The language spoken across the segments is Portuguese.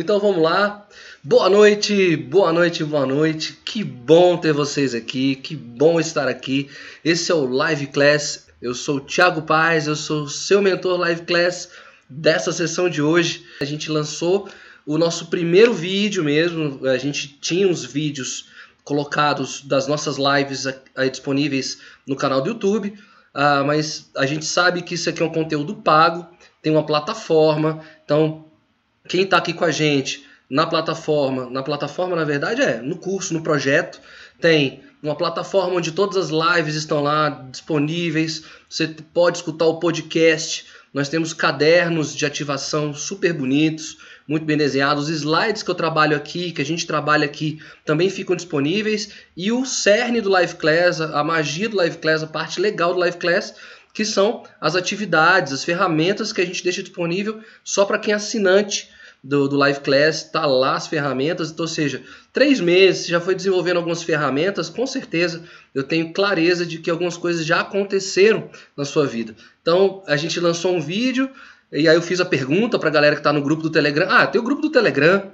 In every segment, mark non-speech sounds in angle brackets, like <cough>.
Então vamos lá. Boa noite, boa noite, boa noite. Que bom ter vocês aqui, que bom estar aqui. Esse é o Live Class. Eu sou o Thiago Paz, eu sou seu mentor Live Class dessa sessão de hoje. A gente lançou o nosso primeiro vídeo mesmo. A gente tinha uns vídeos colocados das nossas lives disponíveis no canal do YouTube, uh, mas a gente sabe que isso aqui é um conteúdo pago, tem uma plataforma, então quem está aqui com a gente na plataforma, na plataforma na verdade é no curso, no projeto, tem uma plataforma onde todas as lives estão lá disponíveis. Você pode escutar o podcast. Nós temos cadernos de ativação super bonitos, muito bem desenhados. Os slides que eu trabalho aqui, que a gente trabalha aqui, também ficam disponíveis. E o cerne do Live Class, a magia do Live Class, a parte legal do Live Class, que são as atividades, as ferramentas que a gente deixa disponível só para quem é assinante do, do Live Class, tá lá as ferramentas, então, ou seja, três meses, já foi desenvolvendo algumas ferramentas, com certeza eu tenho clareza de que algumas coisas já aconteceram na sua vida. Então, a gente lançou um vídeo, e aí eu fiz a pergunta para a galera que está no grupo do Telegram. Ah, tem o grupo do Telegram,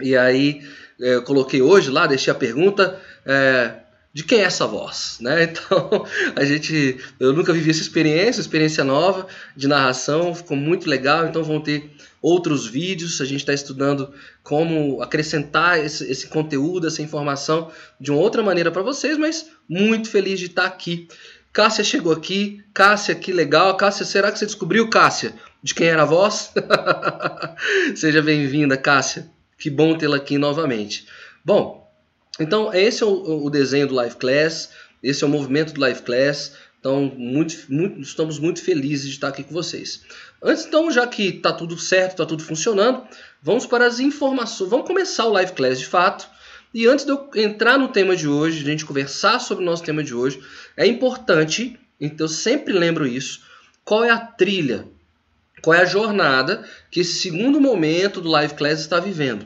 e aí é, eu coloquei hoje lá, deixei a pergunta. É, de quem é essa voz, né? <laughs> Então, a gente, eu nunca vivi essa experiência, experiência nova de narração, ficou muito legal, então vão ter outros vídeos, a gente está estudando como acrescentar esse, esse, conteúdo, essa informação de uma outra maneira para vocês, mas muito feliz de estar tá aqui. Cássia chegou aqui, Cássia, que legal. Cássia, será que você descobriu, Cássia, de quem era a voz? <laughs> Seja bem-vinda, Cássia. Que bom tê-la aqui novamente. Bom, então, esse é o, o, desenho do Live Class, esse é o movimento do Live Class. Então, muito, muito, estamos muito felizes de estar aqui com vocês. Antes, então, já que está tudo certo, está tudo funcionando, vamos para as informações. Vamos começar o Live Class de fato. E antes de eu entrar no tema de hoje, de a gente conversar sobre o nosso tema de hoje, é importante, então eu sempre lembro isso, qual é a trilha, qual é a jornada que esse segundo momento do Live Class está vivendo.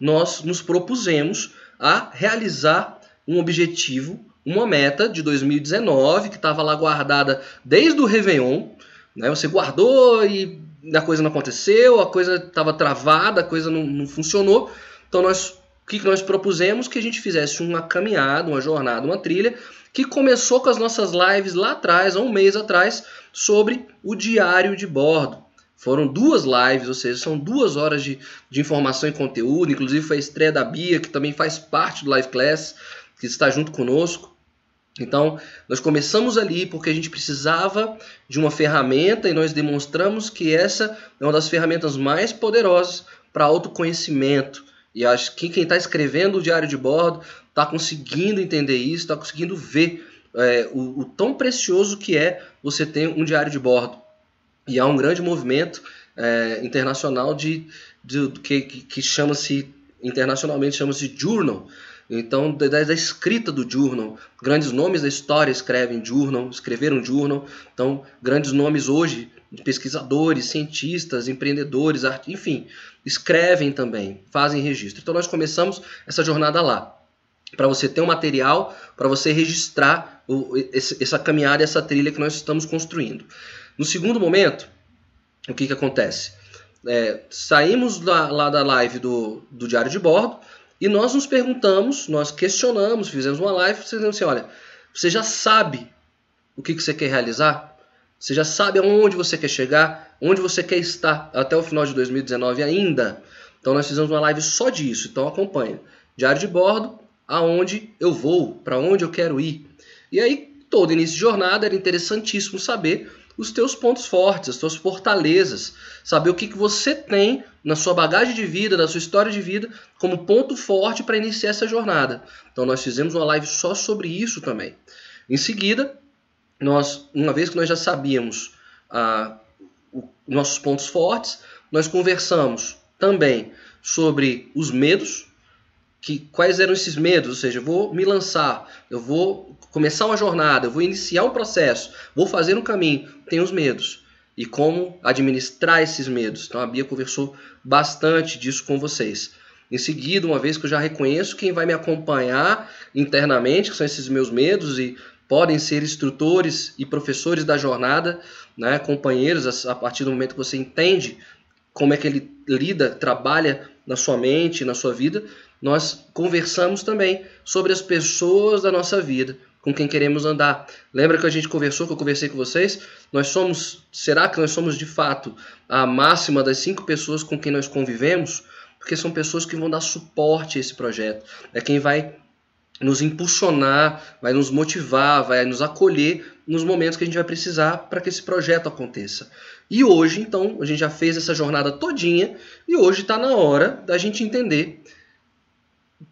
Nós nos propusemos a realizar um objetivo, uma meta de 2019 que estava lá guardada desde o Réveillon. Né? Você guardou e a coisa não aconteceu, a coisa estava travada, a coisa não, não funcionou. Então nós o que nós propusemos que a gente fizesse uma caminhada, uma jornada, uma trilha que começou com as nossas lives lá atrás, há um mês atrás, sobre o diário de bordo. Foram duas lives, ou seja, são duas horas de, de informação e conteúdo. Inclusive foi a estreia da Bia, que também faz parte do Live Class, que está junto conosco. Então, nós começamos ali porque a gente precisava de uma ferramenta e nós demonstramos que essa é uma das ferramentas mais poderosas para autoconhecimento. E acho que quem está escrevendo o diário de bordo está conseguindo entender isso, está conseguindo ver é, o, o tão precioso que é você ter um diário de bordo. E há um grande movimento é, internacional de, de, que, que chama-se internacionalmente chama-se journal. Então, da, da, escrita do journal, grandes nomes da história escrevem journal, escreveram journal. Então, grandes nomes hoje, pesquisadores, cientistas, empreendedores, art... enfim, escrevem também, fazem registro. Então, nós começamos essa jornada lá, para você ter um material, para você registrar o, esse, essa caminhada, essa trilha que nós estamos construindo. No segundo momento, o que, que acontece? É, saímos da, lá da live do, do Diário de Bordo e nós nos perguntamos, nós questionamos, fizemos uma live, você assim, olha, você já sabe o que, que você quer realizar? Você já sabe aonde você quer chegar? Onde você quer estar até o final de 2019 ainda? Então nós fizemos uma live só disso, então acompanha. Diário de bordo, aonde eu vou, para onde eu quero ir. E aí, todo início de jornada era interessantíssimo saber os teus pontos fortes, as tuas fortalezas, saber o que, que você tem na sua bagagem de vida, na sua história de vida, como ponto forte para iniciar essa jornada. Então nós fizemos uma live só sobre isso também. Em seguida, nós, uma vez que nós já sabíamos ah, os nossos pontos fortes, nós conversamos também sobre os medos, que quais eram esses medos, ou seja, eu vou me lançar, eu vou começar uma jornada, vou iniciar um processo, vou fazer um caminho, tem os medos e como administrar esses medos. Então a Bia conversou bastante disso com vocês. Em seguida, uma vez que eu já reconheço quem vai me acompanhar internamente, que são esses meus medos e podem ser instrutores e professores da jornada, né, companheiros, a partir do momento que você entende como é que ele lida, trabalha na sua mente, na sua vida, nós conversamos também sobre as pessoas da nossa vida, com quem queremos andar. Lembra que a gente conversou, que eu conversei com vocês? Nós somos, será que nós somos de fato a máxima das cinco pessoas com quem nós convivemos? Porque são pessoas que vão dar suporte a esse projeto. É quem vai nos impulsionar, vai nos motivar, vai nos acolher nos momentos que a gente vai precisar para que esse projeto aconteça. E hoje, então, a gente já fez essa jornada todinha e hoje está na hora da gente entender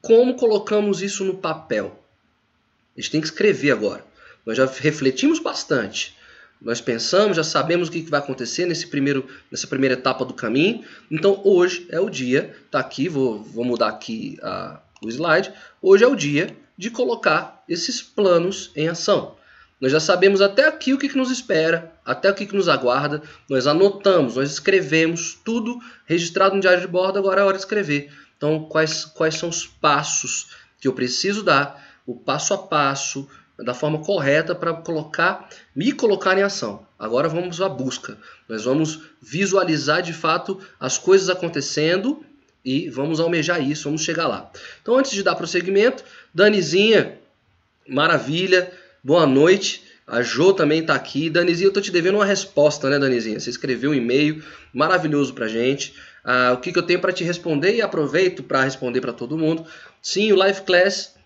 como colocamos isso no papel. A gente tem que escrever agora. Nós já refletimos bastante. Nós pensamos, já sabemos o que vai acontecer nesse primeiro, nessa primeira etapa do caminho. Então hoje é o dia, tá aqui, vou, vou mudar aqui a, o slide. Hoje é o dia de colocar esses planos em ação. Nós já sabemos até aqui o que, que nos espera, até o que, que nos aguarda. Nós anotamos, nós escrevemos tudo registrado no diário de bordo. Agora é hora de escrever. Então, quais, quais são os passos que eu preciso dar, o passo a passo, da forma correta para colocar, me colocar em ação. Agora vamos à busca. Nós vamos visualizar de fato as coisas acontecendo e vamos almejar isso, vamos chegar lá. Então, antes de dar prosseguimento, Danizinha, maravilha, boa noite. A Jo também está aqui. Danizinha, eu estou te devendo uma resposta, né, Danizinha? Você escreveu um e-mail maravilhoso para gente. Ah, o que, que eu tenho para te responder e aproveito para responder para todo mundo. Sim, o Live Class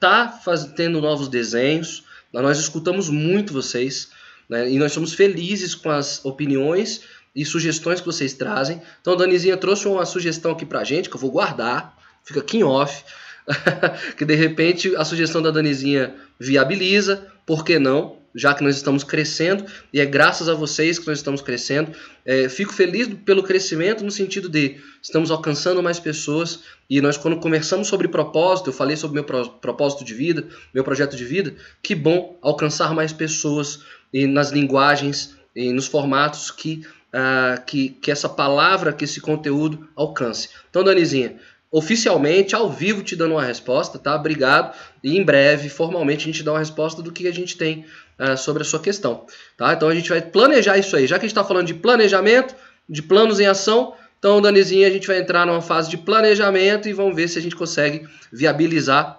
está tendo novos desenhos. Nós escutamos muito vocês né, e nós somos felizes com as opiniões e sugestões que vocês trazem. Então, a Danizinha trouxe uma sugestão aqui para gente que eu vou guardar, fica aqui em off. <laughs> que de repente a sugestão da Danizinha viabiliza, por que não? já que nós estamos crescendo e é graças a vocês que nós estamos crescendo. É, fico feliz pelo crescimento no sentido de estamos alcançando mais pessoas e nós quando conversamos sobre propósito, eu falei sobre meu propósito de vida, meu projeto de vida, que bom alcançar mais pessoas e nas linguagens e nos formatos que, uh, que, que essa palavra, que esse conteúdo alcance. Então, Danizinha, oficialmente, ao vivo, te dando uma resposta, tá? Obrigado. E em breve, formalmente, a gente dá uma resposta do que a gente tem uh, sobre a sua questão, tá? Então a gente vai planejar isso aí. Já que a gente está falando de planejamento, de planos em ação, então, Danizinha, a gente vai entrar numa fase de planejamento e vamos ver se a gente consegue viabilizar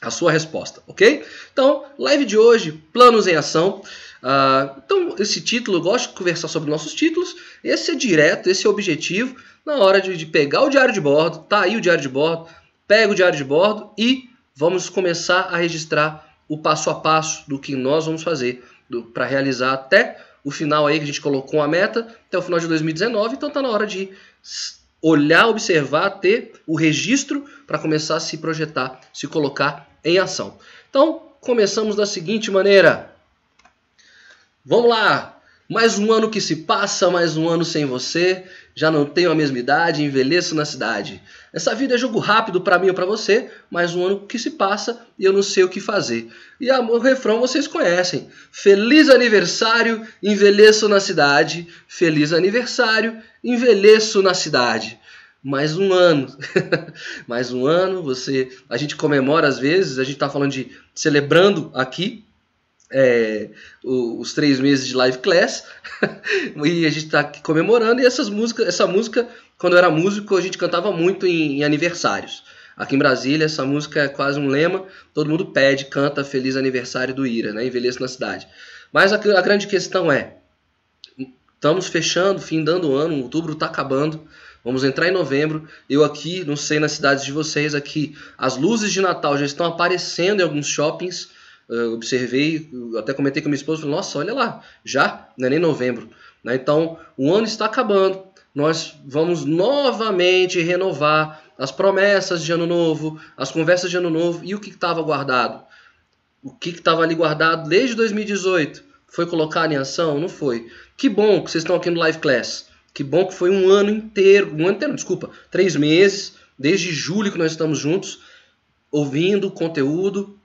a sua resposta, ok? Então, live de hoje, planos em ação. Uh, então, esse título, eu gosto de conversar sobre nossos títulos. Esse é direto, esse é objetivo na hora de, de pegar o diário de bordo, tá aí o diário de bordo, pega o diário de bordo e vamos começar a registrar o passo a passo do que nós vamos fazer para realizar até o final aí que a gente colocou a meta, até o final de 2019, então está na hora de olhar, observar, ter o registro para começar a se projetar, se colocar em ação. Então, começamos da seguinte maneira. Vamos lá, mais um ano que se passa, mais um ano sem você, já não tenho a mesma idade, envelheço na cidade. Essa vida é jogo rápido para mim ou para você, mais um ano que se passa e eu não sei o que fazer. E o refrão vocês conhecem. Feliz aniversário, envelheço na cidade. Feliz aniversário, envelheço na cidade. Mais um ano. <laughs> mais um ano, você. A gente comemora às vezes, a gente está falando de celebrando aqui, é, os três meses de live class. <laughs> E a gente está comemorando. E essas músicas, essa música quando eu era músico a gente cantava muito em, em, aniversários. Aqui em Brasília essa música é quase um lema. Todo mundo pede canta feliz aniversário do Ira né? Envelheço na cidade. Mas a, a grande questão é estamos fechando fim dando ano outubro está acabando. Vamos entrar em novembro. Eu aqui, não sei nas cidades de vocês, aqui as luzes de Natal já estão aparecendo em alguns shoppings eu observei, até comentei com minha esposa, nossa, olha lá, já, não é nem novembro. Né? Então, o ano está acabando, nós vamos novamente renovar as promessas de ano novo, as conversas de ano novo e o que estava guardado. O que estava ali guardado desde 2018 foi colocado em ação? Não foi. Que bom que vocês estão aqui no Live Class. Que bom que foi um ano inteiro, um ano inteiro, desculpa, três meses, desde julho que nós estamos juntos, ouvindo conteúdo,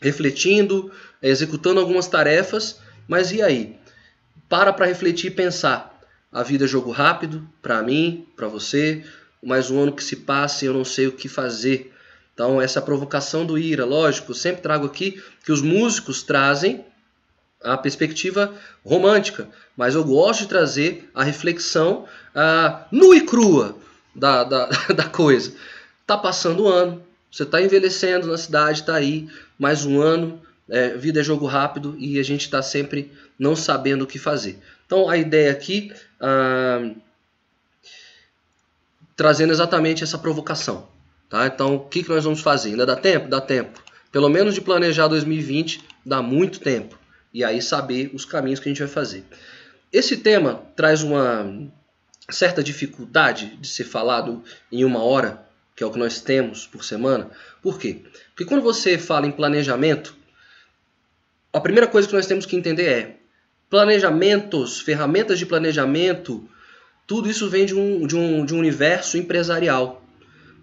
refletindo, executando algumas tarefas, mas e aí? Para para refletir e pensar. A vida é jogo rápido, para mim, para você, mais um ano que se passa e eu não sei o que fazer. Então, essa provocação do Ira, lógico, sempre trago aqui que os músicos trazem a perspectiva romântica, mas eu gosto de trazer a reflexão uh, nua e crua da, da, <laughs> da coisa. Tá passando o ano, você está envelhecendo na cidade, está aí, mais um ano, é, vida é jogo rápido e a gente está sempre não sabendo o que fazer. Então a ideia aqui, uh, trazendo exatamente essa provocação. Tá? Então o que, que nós vamos fazer? Ainda dá tempo? Dá tempo. Pelo menos de planejar 2020, dá muito tempo e aí saber os caminhos que a gente vai fazer. Esse tema traz uma certa dificuldade de ser falado em uma hora, que é o que nós temos por semana. Por quê? Porque quando você fala em planejamento, a primeira coisa que nós temos que entender é planejamentos, ferramentas de planejamento, tudo isso vem de um, de um, de um universo empresarial.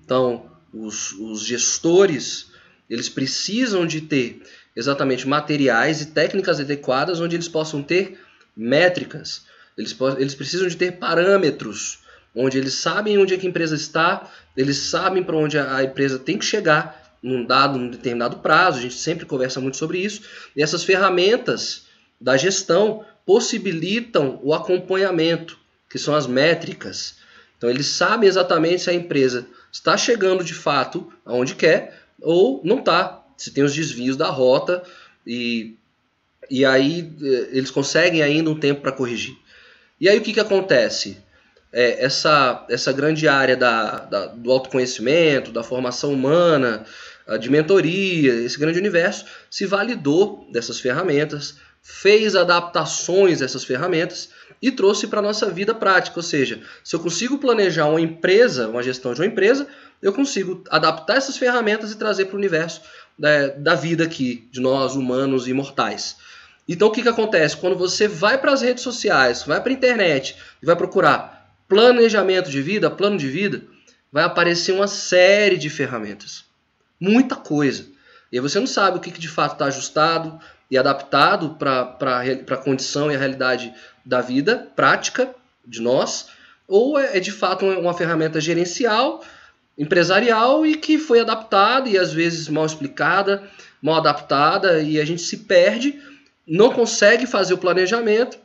Então, os, os gestores, eles precisam de ter exatamente materiais e técnicas adequadas onde eles possam ter métricas. Eles, eles precisam de ter parâmetros, onde eles sabem onde é que a empresa está, eles sabem para onde a empresa tem que chegar num dado, num determinado prazo. A gente sempre conversa muito sobre isso. E essas ferramentas da gestão possibilitam o acompanhamento, que são as métricas. Então eles sabem exatamente se a empresa está chegando de fato aonde quer ou não está se tem os desvios da rota e, e aí eh, eles conseguem ainda um tempo para corrigir. E aí o que, que acontece? É, essa, essa grande área da, da, do autoconhecimento, da formação humana, de mentoria, esse grande universo, se validou dessas ferramentas, fez adaptações a essas ferramentas e trouxe para a nossa vida prática. Ou seja, se eu consigo planejar uma empresa, uma gestão de uma empresa, eu consigo adaptar essas ferramentas e trazer para o universo da, da vida aqui, de nós humanos e mortais. Então o que, que acontece? Quando você vai para as redes sociais, vai para a internet e vai procurar planejamento de vida, plano de vida, vai aparecer uma série de ferramentas. Muita coisa. E você não sabe o que, que de fato está ajustado e adaptado para a condição e a realidade da vida prática de nós, ou é, é de fato uma, uma ferramenta gerencial empresarial e que foi adaptada e às vezes mal explicada, mal adaptada e a gente se perde, não consegue fazer o planejamento,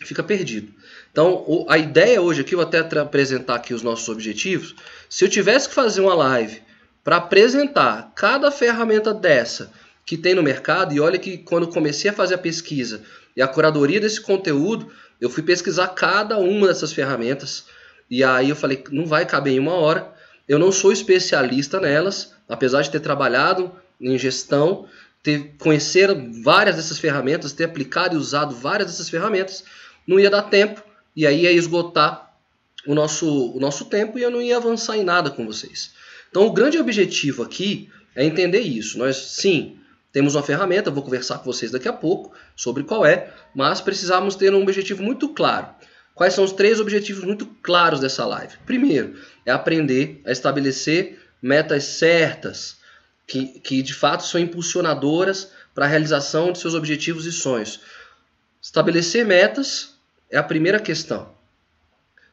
fica perdido. Então, a ideia hoje aqui, vou até apresentar aqui os nossos objetivos. Se eu tivesse que fazer uma live para apresentar cada ferramenta dessa que tem no mercado, e olha que quando comecei a fazer a pesquisa e a curadoria desse conteúdo, eu fui pesquisar cada uma dessas ferramentas, e aí eu falei, não vai caber em uma hora, eu não sou especialista nelas, apesar de ter trabalhado em gestão, ter conhecer várias dessas ferramentas, ter aplicado e usado várias dessas ferramentas, não ia dar tempo e aí ia esgotar o nosso, o nosso tempo e eu não ia avançar em nada com vocês. Então, o grande objetivo aqui é entender isso. Nós, sim, temos uma ferramenta, vou conversar com vocês daqui a pouco sobre qual é, mas precisamos ter um objetivo muito claro. Quais são os três objetivos muito claros dessa live? Primeiro, é aprender a estabelecer metas certas, que, que de fato são impulsionadoras para a realização de seus objetivos e sonhos. Estabelecer metas é a primeira questão.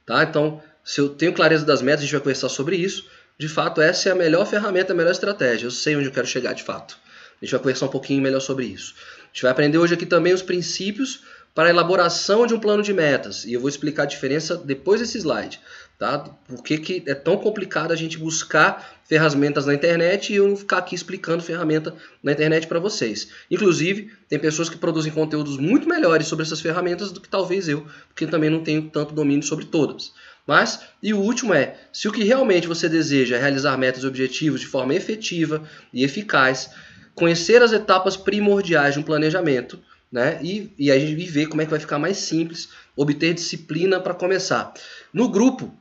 Tá? Então, se eu tenho clareza das metas, a gente vai conversar sobre isso. De fato, essa é a melhor ferramenta, a melhor estratégia. Eu sei onde eu quero chegar de fato. A gente vai conversar um pouquinho melhor sobre isso. A gente vai aprender hoje aqui também os princípios para a elaboração de um plano de metas. E eu vou explicar a diferença depois desse slide. Tá? Por que, que é tão complicado a gente buscar ferramentas na internet e eu não ficar aqui explicando ferramenta na internet para vocês. Inclusive, tem pessoas que produzem conteúdos muito melhores sobre essas ferramentas do que talvez eu, porque também não tenho tanto domínio sobre todas. Mas, e o último é, se o que realmente você deseja é realizar metas e objetivos de forma efetiva e eficaz, conhecer as etapas primordiais de um planejamento, né? E, e a gente ver como é que vai ficar mais simples obter disciplina para começar. No grupo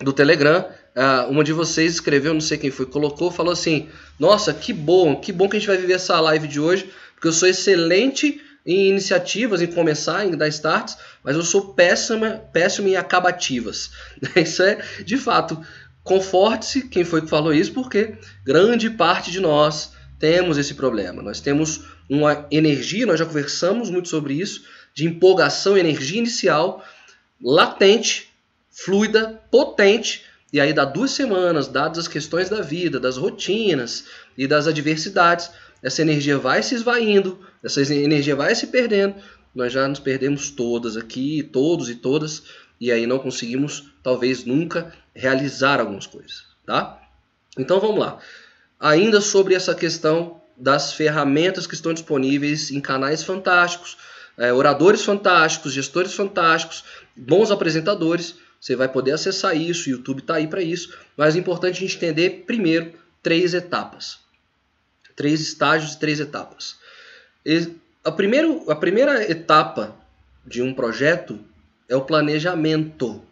do Telegram, uh, uma de vocês escreveu, não sei quem foi, colocou, falou assim: Nossa, que bom, que bom que a gente vai viver essa live de hoje, porque eu sou excelente em iniciativas, em começar, em dar starts, mas eu sou péssima, péssimo em acabativas. <laughs> Isso é, de fato, conforte-se quem foi que falou isso, porque grande parte de nós temos esse problema. Nós temos uma energia, nós já conversamos muito sobre isso, de empolgação, energia inicial, latente, fluida, potente, e aí dá duas semanas, dadas as questões da vida, das rotinas e das adversidades, essa energia vai se esvaindo, essa energia vai se perdendo, nós já nos perdemos todas aqui, todos e todas, e aí não conseguimos, talvez nunca, realizar algumas coisas, tá? Então vamos lá. Ainda sobre essa questão das ferramentas que estão disponíveis em canais fantásticos, é, oradores fantásticos, gestores fantásticos, bons apresentadores, você vai poder acessar isso, o YouTube está aí para isso, mas é importante a gente entender primeiro três etapas. Três estágios e três etapas. A, primeiro, a primeira etapa de um projeto é o planejamento.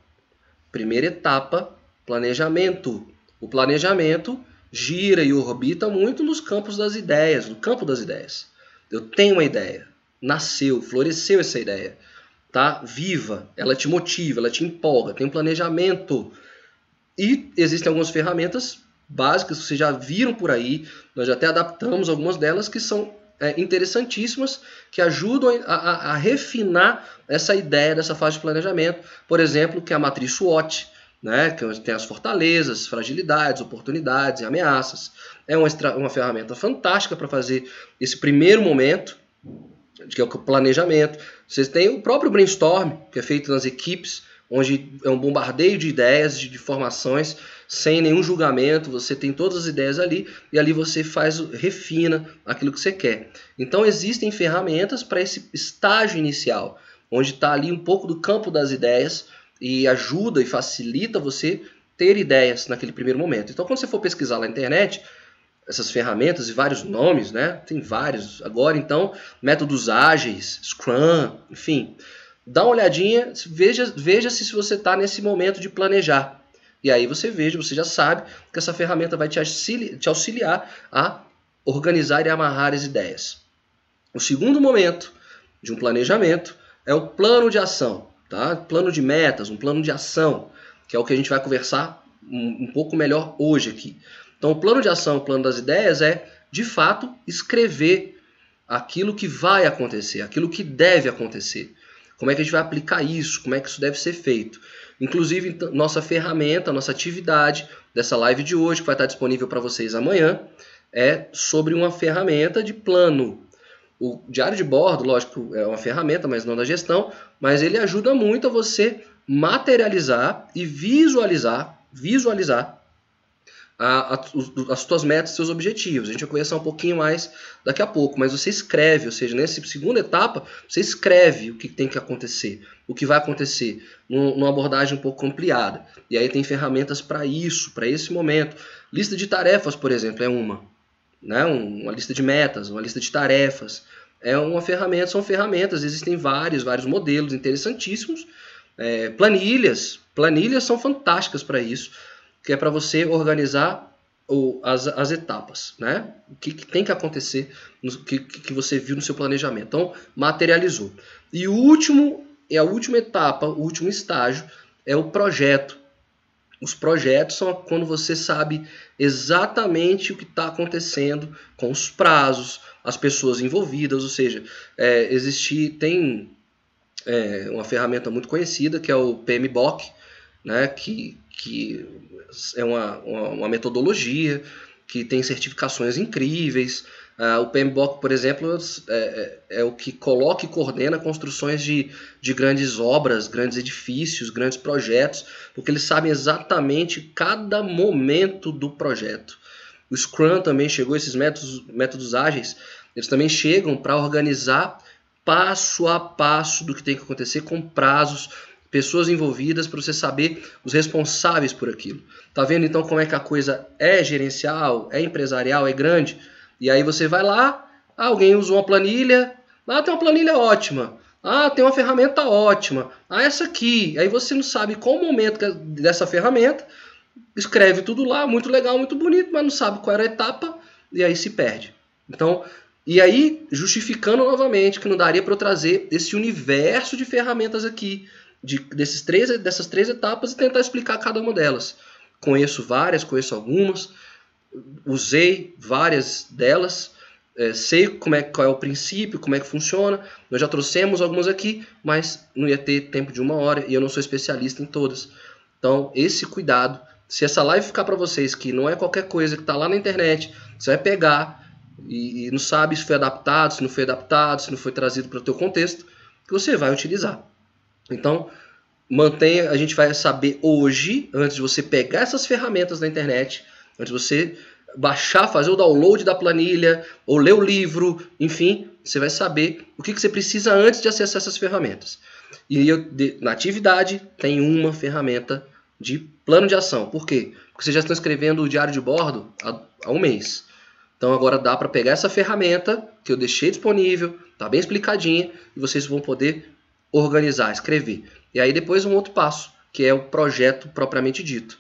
Primeira etapa, planejamento. O planejamento gira e orbita muito nos campos das ideias, no campo das ideias. Eu tenho uma ideia, nasceu, floresceu essa ideia, tá? Viva, ela te motiva, ela te empolga, tem um planejamento. E existem algumas ferramentas básicas que vocês já viram por aí, nós já até adaptamos algumas delas que são é, interessantíssimas que ajudam a, a, a, refinar essa ideia dessa fase de planejamento. Por exemplo, que é a matriz SWOT, né, que tem as fortalezas, fragilidades, oportunidades e ameaças. É uma, uma ferramenta fantástica para fazer esse primeiro momento, que é o planejamento. Vocês têm o próprio brainstorm, que é feito nas equipes, onde é um bombardeio de ideias, de, de formações, sem nenhum julgamento, você tem todas as ideias ali e ali você faz, refina aquilo que você quer. Então existem ferramentas para esse estágio inicial, onde está ali um pouco do campo das ideias, e ajuda e facilita você ter ideias naquele primeiro momento. Então, quando você for pesquisar na internet, essas ferramentas e vários nomes, né? Tem vários agora, então, métodos ágeis, Scrum, enfim. Dá uma olhadinha, veja, veja se você está nesse momento de planejar. E aí você veja, você já sabe que essa ferramenta vai te auxiliar, te auxiliar a organizar e amarrar as ideias. O segundo momento de um planejamento é o plano de ação. Tá? Plano de metas, um plano de ação, que é o que a gente vai conversar um, um pouco melhor hoje aqui. Então, o plano de ação, o plano das ideias é, de fato, escrever aquilo que vai acontecer, aquilo que deve acontecer. Como é que a gente vai aplicar isso? Como é que isso deve ser feito? Inclusive, então, nossa ferramenta, nossa atividade dessa live de hoje, que vai estar disponível para vocês amanhã, é sobre uma ferramenta de plano. O diário de bordo, lógico, é uma ferramenta, mas não da gestão, mas ele ajuda muito a você materializar e visualizar, visualizar a, a, as suas metas, seus objetivos. A gente vai conversar um pouquinho mais daqui a pouco, mas você escreve, ou seja, nessa segunda etapa, você escreve o que tem que acontecer, o que vai acontecer, numa abordagem um pouco ampliada. E aí tem ferramentas para isso, para esse momento. Lista de tarefas, por exemplo, é uma né? uma lista de metas, uma lista de tarefas. É uma ferramenta, são ferramentas, existem vários, vários modelos interessantíssimos. É, planilhas, planilhas são fantásticas para isso, que é para você organizar o, as, as etapas, né? O que, que tem que acontecer, no, que, que você viu no seu planejamento. Então, materializou. E o último, é a última etapa, o último estágio, é o projeto. Os projetos são quando você sabe exatamente o que está acontecendo com os prazos, as pessoas envolvidas, ou seja, é, existir, tem é, uma ferramenta muito conhecida que é o PMBOK, né, que, que é uma, uma, uma metodologia que tem certificações incríveis, Uh, o PMBOK, por exemplo, é, é, é, o que coloca e coordena construções de, de grandes obras, grandes edifícios, grandes projetos, porque eles sabem exatamente cada momento do projeto. O Scrum também chegou, esses métodos, métodos ágeis, eles também chegam para organizar passo a passo do que tem que acontecer, com prazos, pessoas envolvidas, para você saber os responsáveis por aquilo. Tá vendo então como é que a coisa é gerencial, é empresarial, é grande? E aí você vai lá, alguém usou uma planilha, ah, tem uma planilha ótima. Ah, tem uma ferramenta ótima. Ah, essa aqui. Aí você não sabe qual o momento é dessa ferramenta, escreve tudo lá, muito legal, muito bonito, mas não sabe qual era a etapa e aí se perde. Então, e aí justificando novamente que não daria para eu trazer esse universo de ferramentas aqui, de, desses três, dessas três etapas e tentar explicar cada uma delas. Conheço várias, conheço algumas usei várias delas, é, sei como é, qual é o princípio, como é que funciona. Nós já trouxemos algumas aqui, mas não ia ter tempo de uma hora e eu não sou especialista em todas. Então, esse cuidado. Se essa live ficar para vocês que não é qualquer coisa que está lá na internet, você vai pegar, e, e não sabe se foi adaptado, se não foi adaptado, se não foi trazido para o teu contexto, que você vai utilizar. Então, mantenha, a gente vai saber hoje, antes de você pegar essas ferramentas da internet, antes de você baixar, fazer o download da planilha, ou ler o livro, enfim, você vai saber o que, que você precisa antes de acessar essas ferramentas. E eu, de, na atividade tem uma ferramenta de plano de ação. Por quê? Porque vocês já estão escrevendo o diário de bordo há, há um mês. Então agora dá para pegar essa ferramenta que eu deixei disponível, tá bem explicadinha, e vocês vão poder organizar, escrever. E aí depois um outro passo, que é o projeto propriamente dito.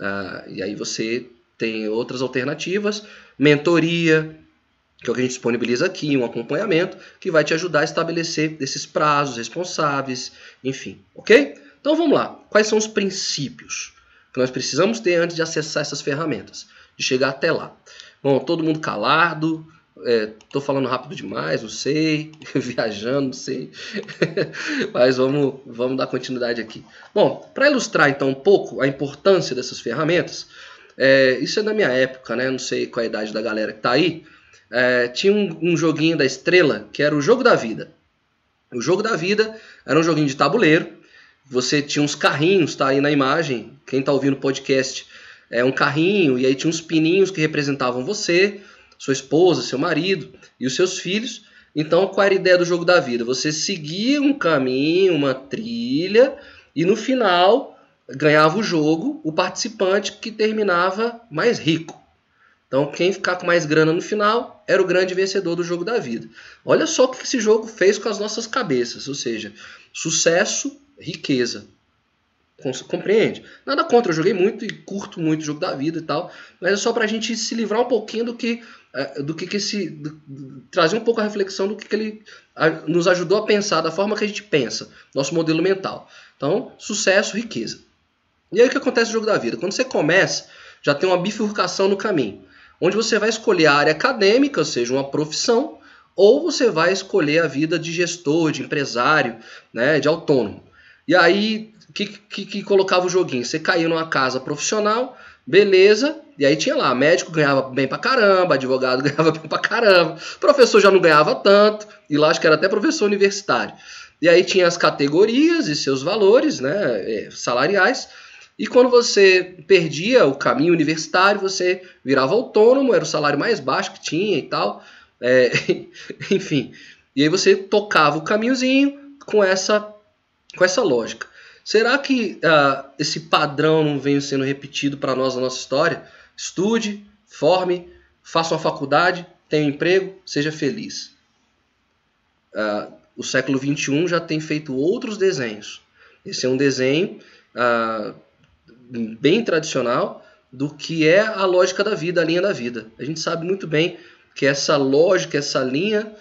Ah, e aí você tem outras alternativas, mentoria, que é o que a gente disponibiliza aqui, um acompanhamento, que vai te ajudar a estabelecer esses prazos responsáveis, enfim, ok? Então vamos lá, quais são os princípios que nós precisamos ter antes de acessar essas ferramentas, de chegar até lá? Bom, todo mundo calado, Estou é, falando rápido demais, não sei, <laughs> viajando, não sei, <laughs> mas vamos, vamos dar continuidade aqui. Bom, para ilustrar então um pouco a importância dessas ferramentas, é, isso é da minha época, né? Não sei qual é a idade da galera que está aí. É, tinha um, um joguinho da Estrela que era o Jogo da Vida. O Jogo da Vida era um joguinho de tabuleiro. Você tinha uns carrinhos, tá aí na imagem. Quem está ouvindo o podcast é um carrinho e aí tinha uns pininhos que representavam você sua esposa, seu marido e os seus filhos. Então, qual era a ideia do jogo da vida? Você seguia um caminho, uma trilha, e no final ganhava o jogo o participante que terminava mais rico. Então, quem ficar com mais grana no final era o grande vencedor do jogo da vida. Olha só o que esse jogo fez com as nossas cabeças, ou seja, sucesso, riqueza. Compreende? Nada contra, eu joguei muito e curto muito o jogo da vida e tal, mas é só pra gente se livrar um pouquinho do que do que, que esse. Do, trazer um pouco a reflexão do que, que ele a, nos ajudou a pensar, da forma que a gente pensa, nosso modelo mental. Então, sucesso, riqueza. E aí o que acontece no jogo da vida? Quando você começa, já tem uma bifurcação no caminho, onde você vai escolher a área acadêmica, ou seja, uma profissão, ou você vai escolher a vida de gestor, de empresário, né, de autônomo. E aí que, que, que colocava o joguinho? Você caía numa casa profissional, beleza, e aí tinha lá, médico ganhava bem pra caramba, advogado <laughs> ganhava bem pra caramba, professor já não ganhava tanto, e lá acho que era até professor universitário. E aí tinha as categorias e seus valores né, é, salariais, e quando você perdia o caminho universitário, você virava autônomo, era o salário mais baixo que tinha e tal. É, <laughs> enfim. E aí você tocava o caminhozinho com essa, com essa lógica. Será que uh, esse padrão não vem sendo repetido para nós na nossa história? Estude, forme, faça uma faculdade, tenha um emprego, seja feliz. Uh, o século XXI já tem feito outros desenhos. Esse é um desenho uh, bem tradicional do que é a lógica da vida, a linha da vida. A gente sabe muito bem que essa lógica, essa linha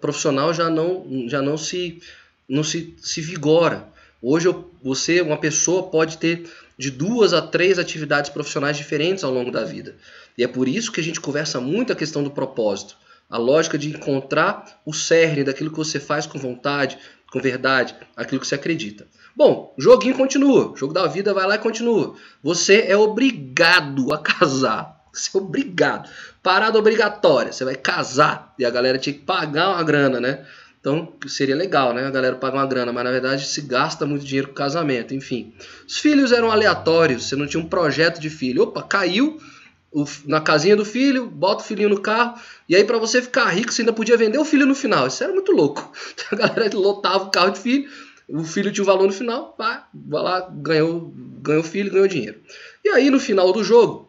profissional já não, já não se, não se, se vigora. Hoje você, uma pessoa, pode ter de duas a três atividades profissionais diferentes ao longo da vida. E é por isso que a gente conversa muito a questão do propósito, a lógica de encontrar o cerne daquilo que você faz com vontade, com verdade, aquilo que você acredita. Bom, o joguinho continua, o jogo da vida vai lá e continua. Você é obrigado a casar. Você é obrigado. Parada obrigatória. Você vai casar. E a galera tinha que pagar uma grana, né? Então seria legal, né? A galera paga uma grana, mas na verdade se gasta muito dinheiro com casamento, enfim. Os filhos eram aleatórios, você não tinha um projeto de filho. Opa, caiu o, na casinha do filho, bota o filhinho no carro, e aí para você ficar rico você ainda podia vender o filho no final. Isso era muito louco. <laughs> A galera lotava o carro de filho, o filho tinha um valor no final, pá, vai lá, ganhou, ganhou filho, ganhou dinheiro. E aí no final do jogo,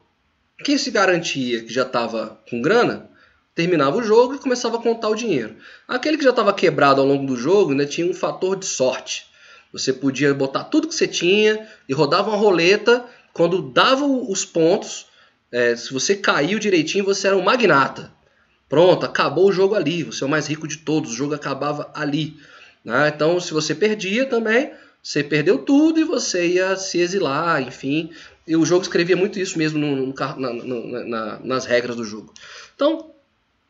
quem se garantia que já estava com grana terminava o jogo e começava a contar o dinheiro. Aquele que já estava quebrado ao longo do jogo ainda tinha um fator de sorte. Você podia botar tudo que você tinha e rodava uma roleta. Quando dava os pontos, é, se você caiu direitinho, você era um magnata. Pronto, acabou o jogo ali. Você é o mais rico de todos. O jogo acabava ali. Né? Então, se você perdia também, você perdeu tudo e você ia se exilar, enfim. E o jogo escrevia muito isso mesmo no, no, na, na, nas regras do jogo. Então,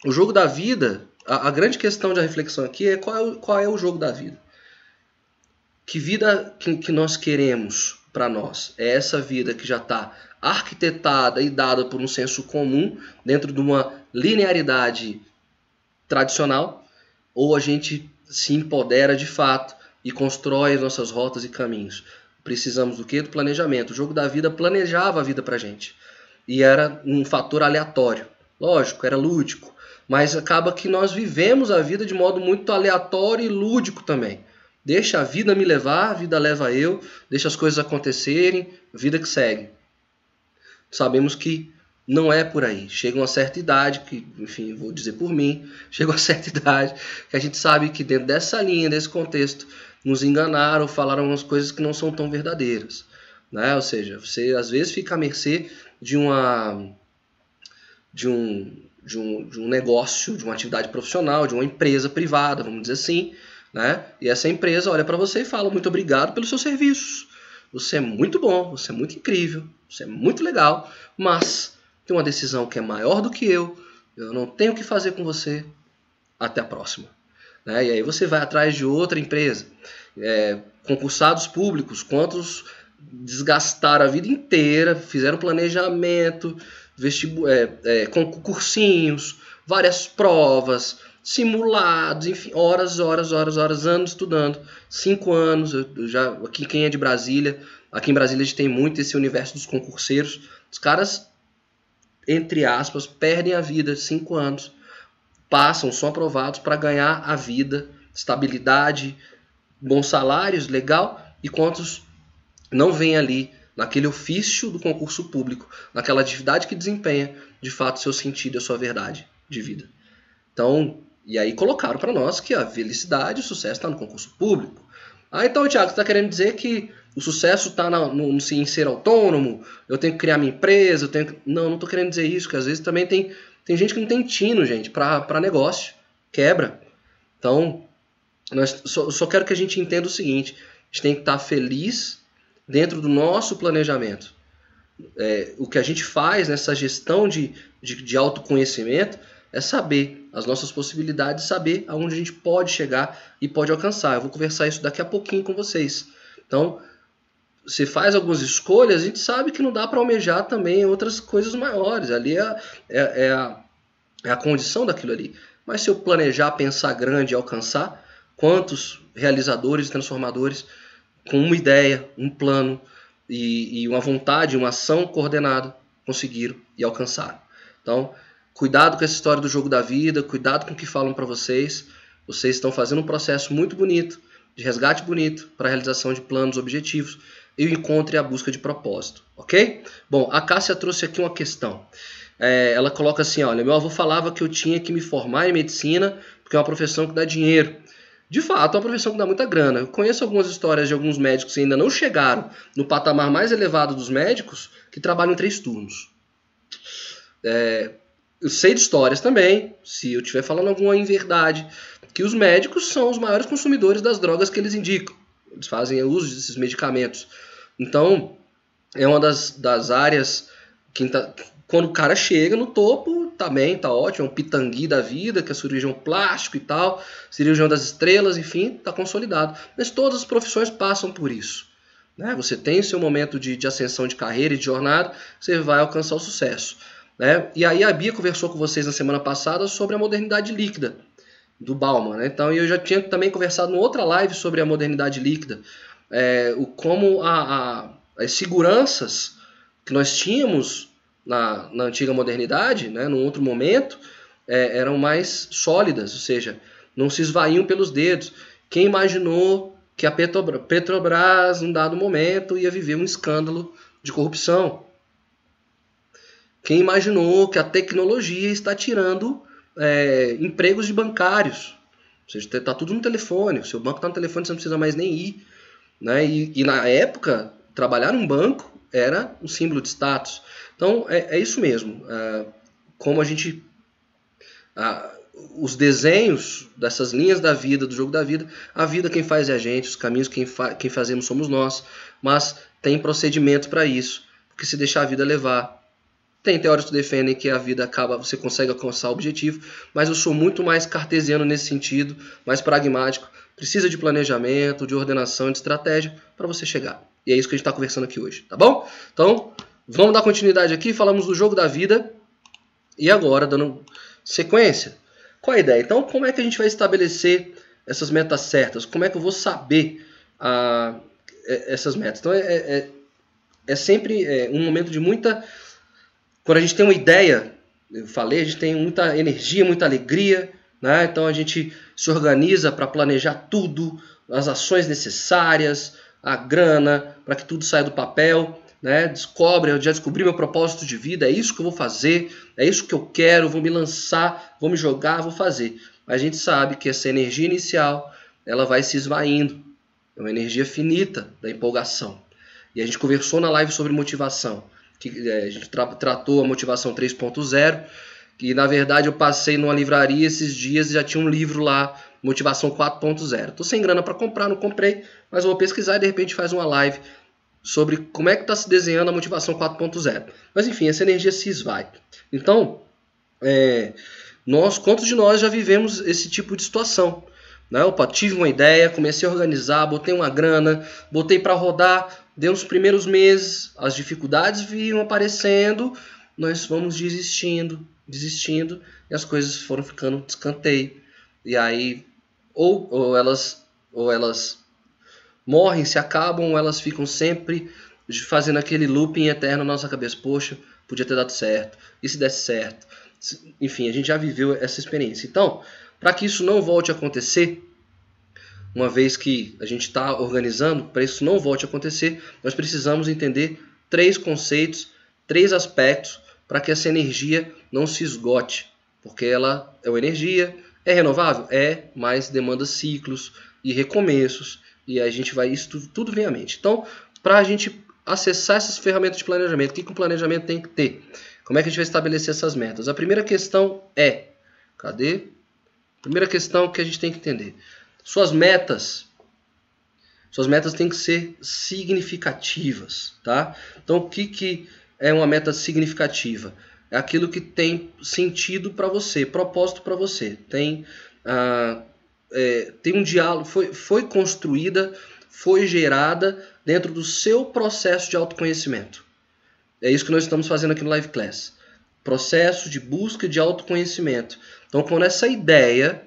o jogo da vida, a, a grande questão da reflexão aqui é qual, é o, qual é o jogo da vida. Que vida que, que nós queremos? para nós? É essa vida que já está arquitetada e dada por um senso comum dentro de uma linearidade tradicional? Ou a gente se empodera de fato e constrói as nossas rotas e caminhos? Precisamos do que? Do planejamento. O jogo da vida planejava a vida para gente. E era um fator aleatório. Lógico, era lúdico. Mas acaba que nós vivemos a vida de modo muito aleatório e lúdico também. Deixa a vida me levar, a vida leva eu, deixa as coisas acontecerem, vida que segue. Sabemos que não é por aí. Chega uma certa idade, que, enfim, vou dizer por mim, <laughs> chega uma certa idade que a gente sabe que dentro dessa linha, desse contexto, nos enganaram, falaram umas coisas que não são tão verdadeiras. Né? Ou seja, você às vezes fica à mercê de uma de um, de um, de um negócio, de uma atividade profissional, de uma empresa privada, vamos dizer assim, né? E essa empresa olha para você e fala muito obrigado pelos seus serviços. Você é muito bom, você é muito incrível, você é muito legal, mas tem uma decisão que é maior do que eu, eu não tenho o que fazer com você. Até a próxima. Né? E aí você vai atrás de outra empresa. É, concursados públicos, quantos desgastaram a vida inteira, fizeram planejamento, vestibu é, é, concursinhos, várias provas, simulados, enfim, horas, horas, horas, horas, anos estudando, cinco anos, eu já aqui quem é de Brasília, aqui em Brasília a gente tem muito esse universo dos concurseiros, os caras, entre aspas, perdem a vida cinco anos passam, são aprovados para ganhar a vida, estabilidade, bons salários, legal, e quantos não vêm ali naquele ofício do concurso público, naquela atividade que desempenha, de fato, seu sentido e a sua verdade de vida. Então, e aí colocaram para nós que a felicidade, o sucesso está no concurso público. Ah, então, Tiago, você está querendo dizer que o sucesso está no, no, em ser autônomo, eu tenho que criar minha empresa, eu tenho que... Não, não estou querendo dizer isso, porque às vezes também tem tem gente que não tem tino, gente, para negócio. Quebra. Então, nós, só, só quero que a gente entenda o seguinte: a gente tem que estar feliz dentro do nosso planejamento. É, o que a gente faz nessa gestão de, de, de autoconhecimento é saber as nossas possibilidades, saber aonde a gente pode chegar e pode alcançar. Eu vou conversar isso daqui a pouquinho com vocês. Então, você faz algumas escolhas, a gente sabe que não dá para almejar também outras coisas maiores. Ali é, é, é, a, é a condição daquilo ali. Mas se eu planejar, pensar grande e alcançar, quantos realizadores e transformadores com uma ideia, um plano e, e uma vontade, uma ação coordenada conseguiram e alcançaram. Então, cuidado com essa história do jogo da vida, cuidado com o que falam para vocês. Vocês estão fazendo um processo muito bonito, de resgate bonito, para a realização de planos, objetivos e o encontro e a busca de propósito, ok? Bom, a Cássia trouxe aqui uma questão. É, ela coloca assim, olha, meu avô falava que eu tinha que me formar em medicina porque é uma profissão que dá dinheiro. De fato, é uma profissão que dá muita grana. Eu conheço algumas histórias de alguns médicos que ainda não chegaram no patamar mais elevado dos médicos que trabalham em três turnos. É, eu sei de histórias também, se eu estiver falando alguma inverdade, que os médicos são os maiores consumidores das drogas que eles indicam. Eles fazem uso desses medicamentos. Então, é uma das, das áreas que tá, quando o cara chega no topo, também tá, tá ótimo, é um pitangui da vida, que é cirurgião plástico e tal, cirurgião das estrelas, enfim, tá consolidado. Mas todas as profissões passam por isso. Né? Você tem o seu momento de, de ascensão de carreira e de jornada, você vai alcançar o sucesso. Né? E aí a Bia conversou com vocês na semana passada sobre a modernidade líquida do Bauman. Né? Então eu já tinha também conversado em outra live sobre a modernidade líquida, é, o como a, a, as seguranças que nós tínhamos na, na antiga modernidade, né, num outro momento, é, eram mais sólidas, ou seja, não se esvaíam pelos dedos. Quem imaginou que a Petrobras, num dado momento, ia viver um escândalo de corrupção? Quem imaginou que a tecnologia está tirando é, empregos de bancários. Ou seja, está tudo no telefone. O seu banco está no telefone, você não precisa mais nem ir. Né? E, e, na época, trabalhar num banco era um símbolo de status. Então, é, é isso mesmo. É, como a gente... os desenhos dessas linhas da vida, do jogo da vida, a vida quem faz é a gente, os caminhos quem, fa quem fazemos somos nós, mas tem procedimento para isso, porque se deixar a vida levar, tem teóricos que defendem que a vida acaba, você consegue alcançar o objetivo, mas eu sou muito mais cartesiano nesse sentido, mais pragmático. Precisa de planejamento, de ordenação, de estratégia para você chegar. E é isso que a gente está conversando aqui hoje, tá bom? Então, vamos dar continuidade aqui. Falamos do jogo da vida. E agora, dando sequência, qual a ideia? Então, como é que a gente vai estabelecer essas metas certas? Como é que eu vou saber ah, essas metas? Então, é, é, é sempre é, um momento de muita. Quando a gente tem uma ideia, eu falei, a gente tem muita energia, muita alegria, né? então a gente se organiza para planejar tudo, as ações necessárias, a grana, para que tudo saia do papel. Né? Descobre, eu já descobri meu propósito de vida, é isso que eu vou fazer, é isso que eu quero, vou me lançar, vou me jogar, vou fazer. Mas a gente sabe que essa energia inicial, ela vai se esvaindo. É uma energia finita da empolgação. E a gente conversou na live sobre motivação, que é, a gente tra tratou a motivação 3.0, que na verdade eu passei numa livraria esses dias e já tinha um livro lá, Motivação 4.0. Tô sem grana para comprar, não comprei, mas vou pesquisar e de repente faz uma live sobre como é que está se desenhando a motivação 4.0. Mas enfim, essa energia se esvai. Então, é, nós, quantos de nós já vivemos esse tipo de situação? Né? Opa, tive uma ideia, comecei a organizar, botei uma grana, botei para rodar, deu os primeiros meses, as dificuldades vinham aparecendo, nós fomos desistindo, desistindo, e as coisas foram ficando de escanteio. E aí, ou, ou elas ou elas morrem, se acabam, elas ficam sempre fazendo aquele looping eterno na nossa cabeça. Poxa, podia ter dado certo, e se desse certo? Enfim, a gente já viveu essa experiência. Então, para que isso não volte a acontecer, uma vez que a gente está organizando, para isso não volte a acontecer, nós precisamos entender três conceitos, três aspectos para que essa energia não se esgote. Porque ela é uma energia, é renovável? É, mas demanda ciclos e recomeços. E a gente vai, isso tudo, tudo vem à mente. Então, para a gente acessar essas ferramentas de planejamento, o que, que planejamento tem que ter? Como é que a gente vai estabelecer essas metas? A primeira questão é, cadê? Primeira questão que a gente tem que entender. Suas metas, suas metas têm que ser significativas, tá? Então, o que, que é uma meta significativa? É aquilo que tem sentido para você, propósito para você. Tem, ah, é, tem um diálogo, foi, foi construída, foi gerada dentro do seu processo de autoconhecimento. É isso que nós estamos fazendo aqui no Live Class. Processo de busca de autoconhecimento. Então, quando essa ideia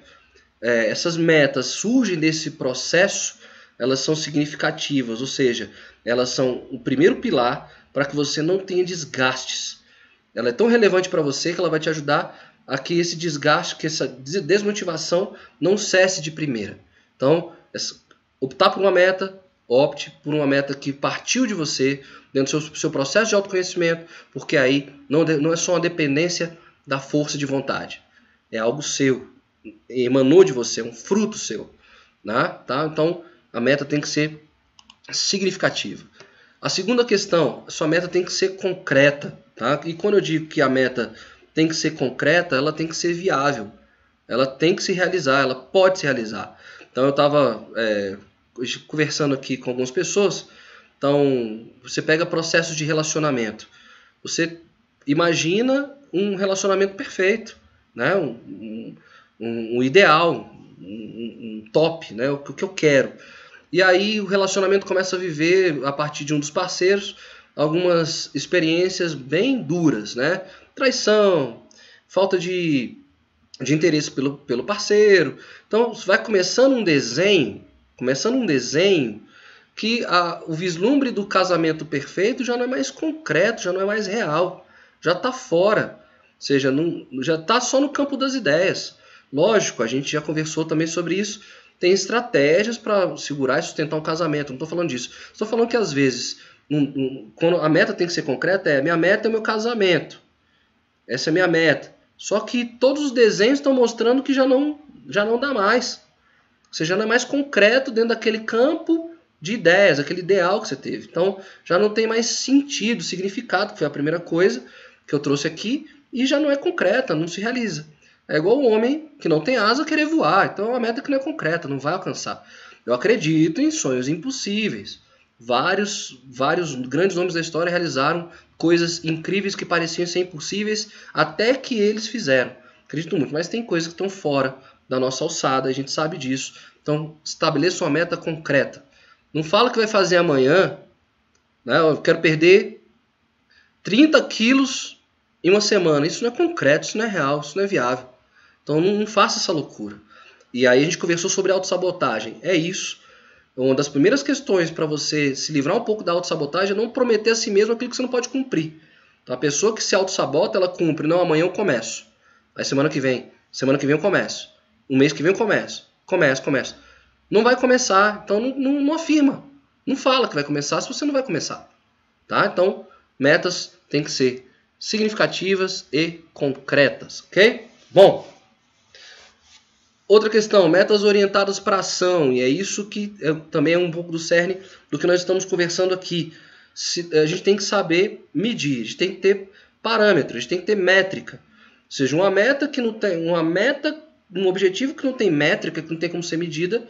é, essas metas surgem desse processo, elas são significativas, ou seja, elas são o primeiro pilar para que você não tenha desgastes. Ela é tão relevante para você que ela vai te ajudar a que esse desgaste, que essa desmotivação não cesse de primeira. Então, optar por uma meta, opte por uma meta que partiu de você, dentro do seu, seu processo de autoconhecimento, porque aí não, não é só uma dependência da força de vontade, é algo seu, emanou de você, é um fruto seu. Né? Tá? Então, a meta tem que ser significativa. A segunda questão, sua meta tem que ser concreta. Tá? E quando eu digo que a meta tem que ser concreta, ela tem que ser viável. Ela tem que se realizar, ela pode se realizar. Então, eu estava é, conversando aqui com algumas pessoas. Então, você pega processos de relacionamento. Você imagina um relacionamento perfeito, né? Um, um, um, ideal, um, um, top, né? o, o que eu quero. E aí o relacionamento começa a viver, a partir de um dos parceiros, algumas experiências bem duras, né? Traição, falta de, de interesse pelo, pelo parceiro. Então vai começando um desenho, começando um desenho que a, o vislumbre do casamento perfeito já não é mais concreto, já não é mais real, já está fora. Ou seja, não, já está só no campo das ideias. Lógico, a gente já conversou também sobre isso. Tem estratégias para segurar e sustentar um casamento. Não estou falando disso. Estou falando que às vezes, um, um, quando a meta tem que ser concreta, é minha meta é o meu casamento. Essa é a minha meta. Só que todos os desenhos estão mostrando que já não, já não dá mais. Você já não é mais concreto dentro daquele campo de ideias, aquele ideal que você teve. Então já não tem mais sentido, significado, que foi a primeira coisa que eu trouxe aqui, e já não é concreta, não se realiza. É igual o homem que não tem asa querer voar. Então é uma meta que não é concreta, não vai alcançar. Eu acredito em sonhos impossíveis. Vários, vários grandes nomes da história realizaram coisas incríveis que pareciam ser impossíveis até que eles fizeram. Acredito muito, mas tem coisas que estão fora da nossa alçada, a gente sabe disso. Então, estabeleça uma meta concreta. Não fala que vai fazer amanhã Né? Eu quero perder 30 quilos em uma semana. Isso não é concreto, isso não é real, isso não é viável. Então não, não faça essa loucura. E aí a gente conversou sobre autossabotagem. É isso. Uma das primeiras questões para você se livrar um pouco da autossabotagem é não prometer a si mesmo aquilo que você não pode cumprir. Então a pessoa que se autossabota, ela cumpre. Não, amanhã eu começo. Aí semana que vem. Semana que vem eu começo. Um mês que vem eu começo. Começo, começo. Não vai começar. Então não, não, não afirma. Não fala que vai começar se você não vai começar. Tá? Então, metas têm que ser significativas e concretas, ok? Bom, outra questão, metas orientadas para ação, e é isso que é, também é um pouco do cerne do que nós estamos conversando aqui. Se, a gente tem que saber medir, a gente tem que ter parâmetros, a gente tem que ter métrica. Ou seja, uma meta que não tem uma meta, um objetivo que não tem métrica, que não tem como ser medida,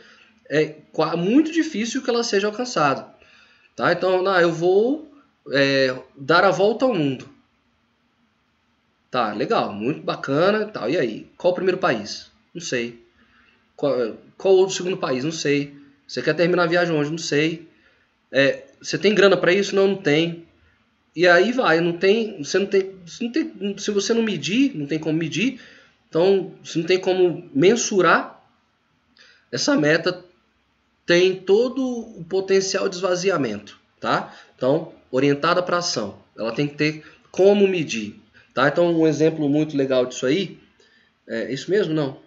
é muito difícil que ela seja alcançada. Tá? Então, não, eu vou é, dar a volta ao mundo. Tá, legal, muito bacana tal. E aí? Qual o primeiro país? Não sei. Qual, qual o segundo país? Não sei. Você quer terminar a viagem onde? Não sei. É, você tem grana para isso? Não, não tem. E aí vai, não tem, você não tem, você não tem, se você não medir, não tem como medir, então você não tem como mensurar essa meta tem todo o potencial de esvaziamento, tá? Então, orientada para ação, ela tem que ter como medir, Tá? Então, um exemplo muito legal disso aí. É isso mesmo? Não.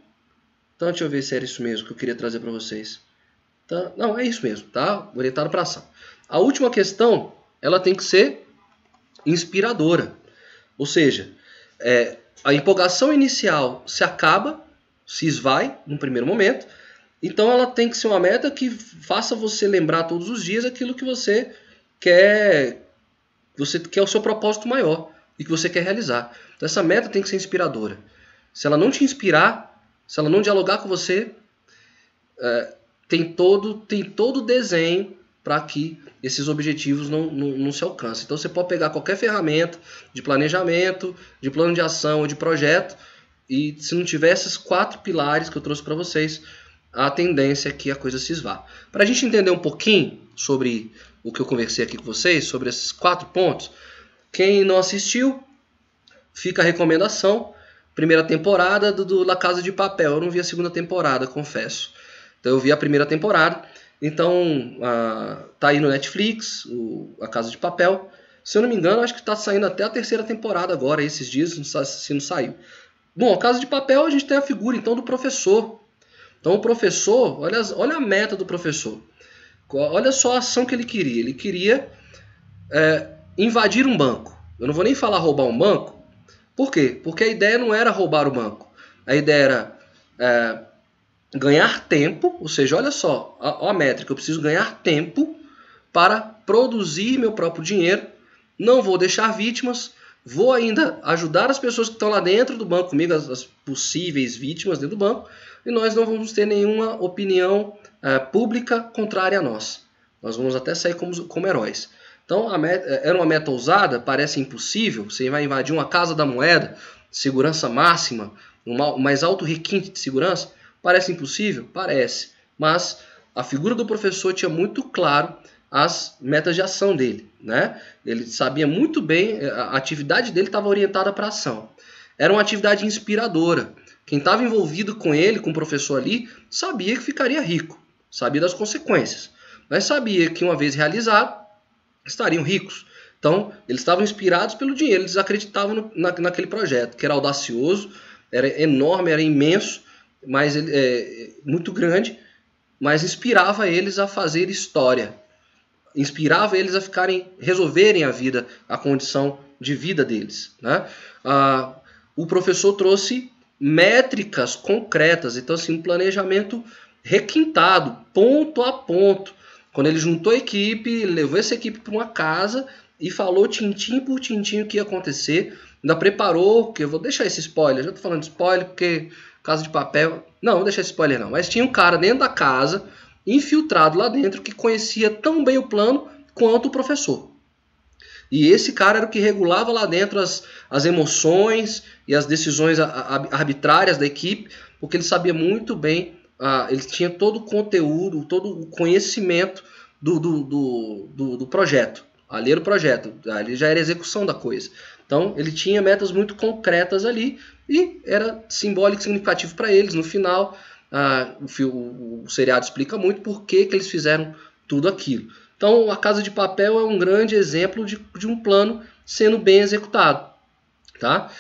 Então, deixa eu ver se era isso mesmo que eu queria trazer para vocês. Tá? Não, é isso mesmo, tá? Orientado para ação. A última questão, ela tem que ser inspiradora. Ou seja, é, a empolgação inicial se acaba, se esvai no primeiro momento. Então, ela tem que ser uma meta que faça você lembrar todos os dias aquilo que você quer, você quer o seu propósito maior e que você quer realizar. Então essa meta tem que ser inspiradora. Se ela não te inspirar, se ela não dialogar com você, é, tem todo tem todo o desenho para que esses objetivos não, não, não, se alcancem. Então você pode pegar qualquer ferramenta de planejamento, de plano de ação ou de projeto e se não tiver esses quatro pilares que eu trouxe para vocês, a tendência é que a coisa se esvá. Para a gente entender um pouquinho sobre o que eu conversei aqui com vocês, sobre esses quatro pontos, quem não assistiu, fica a recomendação. Primeira temporada do, do La Casa de Papel. Eu não vi a segunda temporada, confesso. Então eu vi a primeira temporada. Então uh, tá aí no Netflix, o, A Casa de Papel. Se eu não me engano, acho que está saindo até a terceira temporada agora, esses dias, se não saiu. Bom, a Casa de Papel a gente tem a figura então do professor. Então o professor, olha, olha a meta do professor. Olha só a ação que ele queria. Ele queria é, invadir um banco. Eu não vou nem falar roubar um banco. Por quê? Porque a ideia não era roubar o banco. A ideia era é, ganhar tempo, ou seja, olha só a, a métrica, eu preciso ganhar tempo para produzir meu próprio dinheiro. Não vou deixar vítimas, vou ainda ajudar as pessoas que estão lá dentro do banco comigo, as, as possíveis vítimas dentro do banco, e nós não vamos ter nenhuma opinião é, pública contrária a nós. Nós vamos até sair como, como heróis. Então, meta, era uma meta ousada, parece impossível. Você vai invadir uma casa da moeda, segurança máxima, um mais alto requinte de segurança, parece impossível? Parece. Mas a figura do professor tinha muito claro as metas de ação dele. Né? Ele sabia muito bem, a atividade dele estava orientada para ação. Era uma atividade inspiradora. Quem estava envolvido com ele, com o professor ali, sabia que ficaria rico, sabia das consequências, mas sabia que uma vez realizado, estariam ricos. Então, eles estavam inspirados pelo dinheiro, eles acreditavam no, na, naquele projeto, que era audacioso, era enorme, era imenso, mas é, muito grande, mas inspirava eles a fazer história. Inspirava eles a ficarem, resolverem a vida, a condição de vida deles. Né? Ah, o professor trouxe métricas concretas, então assim, um planejamento requintado, ponto a ponto, quando ele juntou a equipe, levou essa equipe para uma casa e falou tintim por tintim o que ia acontecer. Ainda preparou, que eu vou deixar esse spoiler, já tô falando spoiler porque casa de papel. Não, não vou deixar esse spoiler não. Mas tinha um cara dentro da casa, infiltrado lá dentro, que conhecia tão bem o plano quanto o professor. E esse cara era o que regulava lá dentro as, as emoções e as decisões arbitrárias da equipe, porque ele sabia muito bem ah, ele tinha todo o conteúdo, todo o conhecimento do, do, do, do, do projeto. Ali era o projeto, ali já era execução da coisa. Então, ele tinha metas muito concretas ali e era simbólico significativo para eles. No final, ah, o, o, o, seriado explica muito por que, que eles fizeram tudo aquilo. Então, a Casa de Papel é um grande exemplo de, de um plano sendo bem executado. Tá?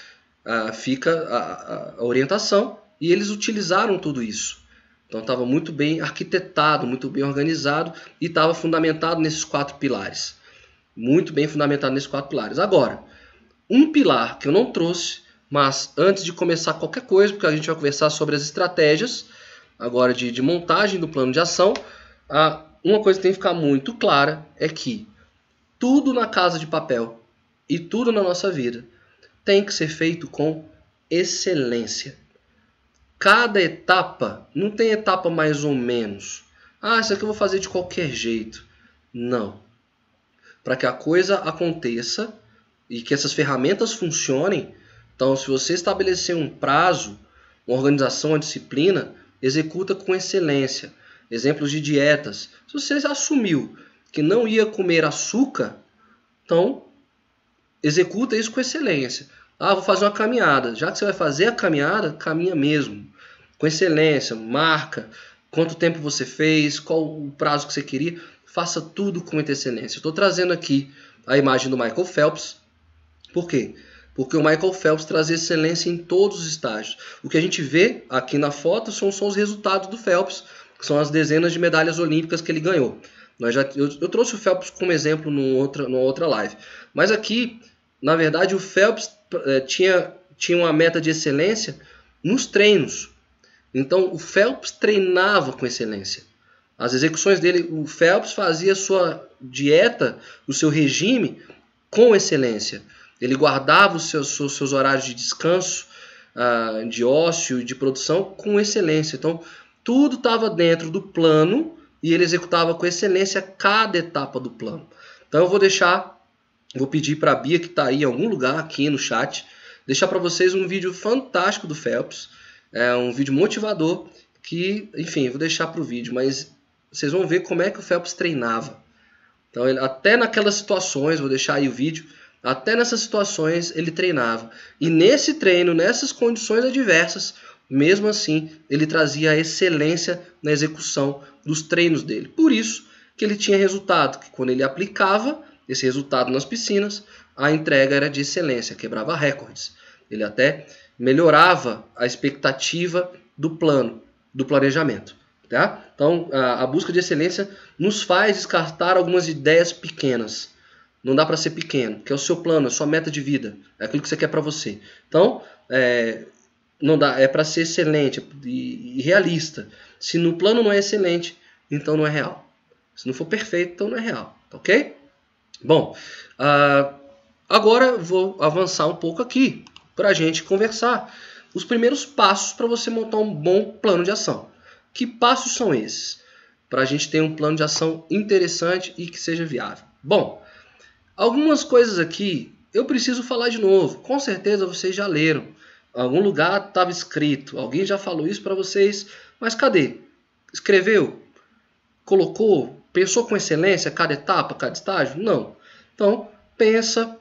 Ah, fica a, a orientação e eles utilizaram tudo isso. Então estava muito bem arquitetado, muito bem organizado e estava fundamentado nesses quatro pilares. Muito bem fundamentado nesses quatro pilares. Agora, um pilar que eu não trouxe, mas antes de começar qualquer coisa, porque a gente vai conversar sobre as estratégias agora de, de montagem do plano de ação, a, uma coisa que tem que ficar muito clara é que tudo na casa de papel e tudo na nossa vida tem que ser feito com excelência. Cada etapa, não tem etapa mais ou menos. Ah, isso aqui eu vou fazer de qualquer jeito. Não. Para que a coisa aconteça e que essas ferramentas funcionem, então se você estabelecer um prazo, uma organização, uma disciplina, executa com excelência. Exemplos de dietas. Se você assumiu que não ia comer açúcar, então executa isso com excelência. Ah, vou fazer uma caminhada. Já que você vai fazer a caminhada, caminha mesmo. Com excelência, marca quanto tempo você fez, qual o prazo que você queria. Faça tudo com muita excelência. Estou trazendo aqui a imagem do Michael Phelps. Por quê? Porque o Michael Phelps traz excelência em todos os estágios. O que a gente vê aqui na foto são, são os resultados do Phelps, que são as dezenas de medalhas olímpicas que ele ganhou. Nós já, eu, eu trouxe o Phelps como exemplo numa outra, numa outra live. Mas aqui, na verdade, o Phelps tinha, tinha uma meta de excelência nos treinos. Então o Phelps treinava com excelência. As execuções dele, o Phelps fazia sua dieta, o seu regime com excelência. Ele guardava os seus, seus, seus horários de descanso, uh, de ócio, de produção com excelência. Então tudo estava dentro do plano e ele executava com excelência cada etapa do plano. Então eu vou deixar Vou pedir para a Bia, que está aí em algum lugar aqui no chat, deixar para vocês um vídeo fantástico do Phelps. É um vídeo motivador que, enfim, vou deixar para o vídeo, mas vocês vão ver como é que o Phelps treinava. Então, ele, até naquelas situações, vou deixar aí o vídeo, até nessas situações ele treinava. E nesse treino, nessas condições adversas, mesmo assim, ele trazia excelência na execução dos treinos dele. Por isso que ele tinha resultado, que quando ele aplicava, esse resultado nas piscinas, a entrega era de excelência, quebrava recordes. Ele até melhorava a expectativa do plano, do planejamento. Tá? Então, a, a busca de excelência nos faz descartar algumas ideias pequenas. Não dá para ser pequeno, que é o seu plano, a sua meta de vida, é aquilo que você quer para você. Então, é, não dá, é para ser excelente e, e realista. Se no plano não é excelente, então não é real. Se não for perfeito, então não é real, ok? Bom, uh, agora vou avançar um pouco aqui para a gente conversar os primeiros passos para você montar um bom plano de ação. Que passos são esses? Para a gente ter um plano de ação interessante e que seja viável. Bom, algumas coisas aqui eu preciso falar de novo. Com certeza vocês já leram. Em algum lugar estava escrito. Alguém já falou isso para vocês. Mas cadê? Escreveu? Colocou? Pensou com excelência cada etapa, cada estágio? Não. Então, pensa.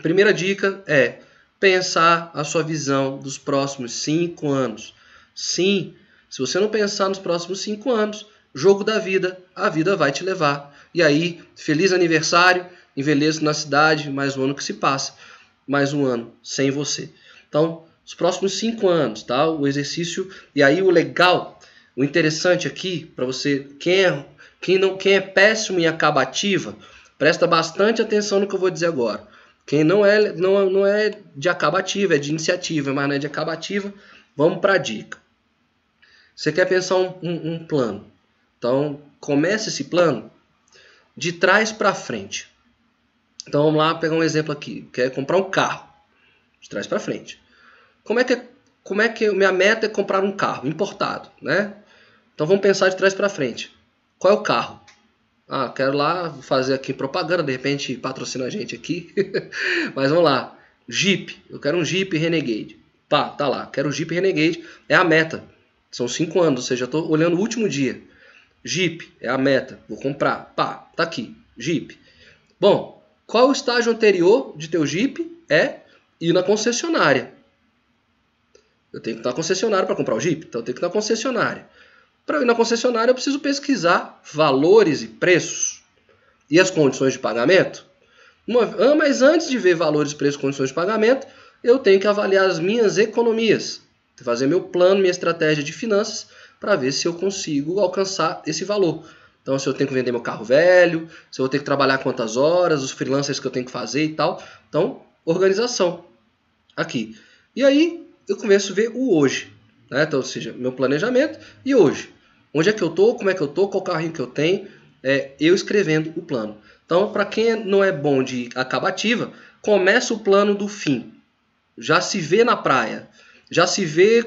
Primeira dica é pensar a sua visão dos próximos cinco anos. Sim, se você não pensar nos próximos cinco anos, jogo da vida, a vida vai te levar. E aí, feliz aniversário, envelheço na cidade, mais um ano que se passa, mais um ano sem você. Então, os próximos cinco anos, tá? O exercício e aí o legal, o interessante aqui para você, quem é quem, não, quem é péssimo em acabativa, presta bastante atenção no que eu vou dizer agora. Quem não é, não, não é de acabativa, é de iniciativa, mas não é de acabativa, vamos para a dica. Você quer pensar um, um, um plano. Então, comece esse plano de trás para frente. Então, vamos lá pegar um exemplo aqui. Quer comprar um carro. De trás para frente. Como é que como é que minha meta é comprar um carro importado, né? Então vamos pensar de trás para frente. Qual é o carro? Ah, quero lá fazer aqui propaganda, de repente patrocina a gente aqui. <laughs> Mas vamos lá. Jeep. Eu quero um Jeep Renegade. Pá, tá lá. Quero um Jeep Renegade. É a meta. São cinco anos, ou seja, estou olhando o último dia. Jeep é a meta. Vou comprar. Pá, tá aqui. Jeep. Bom, qual o estágio anterior de teu Jeep? É ir na concessionária. Eu tenho que ir na concessionária para comprar o Jeep, então eu tenho que ir na concessionária. Para ir na concessionária, eu preciso pesquisar valores e preços e as condições de pagamento. Uma, ah, mas antes de ver valores, preços condições de pagamento, eu tenho que avaliar as minhas economias, fazer meu plano, minha estratégia de finanças para ver se eu consigo alcançar esse valor. Então, se eu tenho que vender meu carro velho, se eu vou ter que trabalhar quantas horas, os freelancers que eu tenho que fazer e tal. Então, organização aqui. E aí, eu começo a ver o hoje. Né? Então, ou seja, meu planejamento e hoje. Onde é que eu estou, como é que eu estou, qual carrinho que eu tenho, é, eu escrevendo o plano. Então, para quem não é bom de acabativa, começa o plano do fim. Já se vê na praia, já se vê,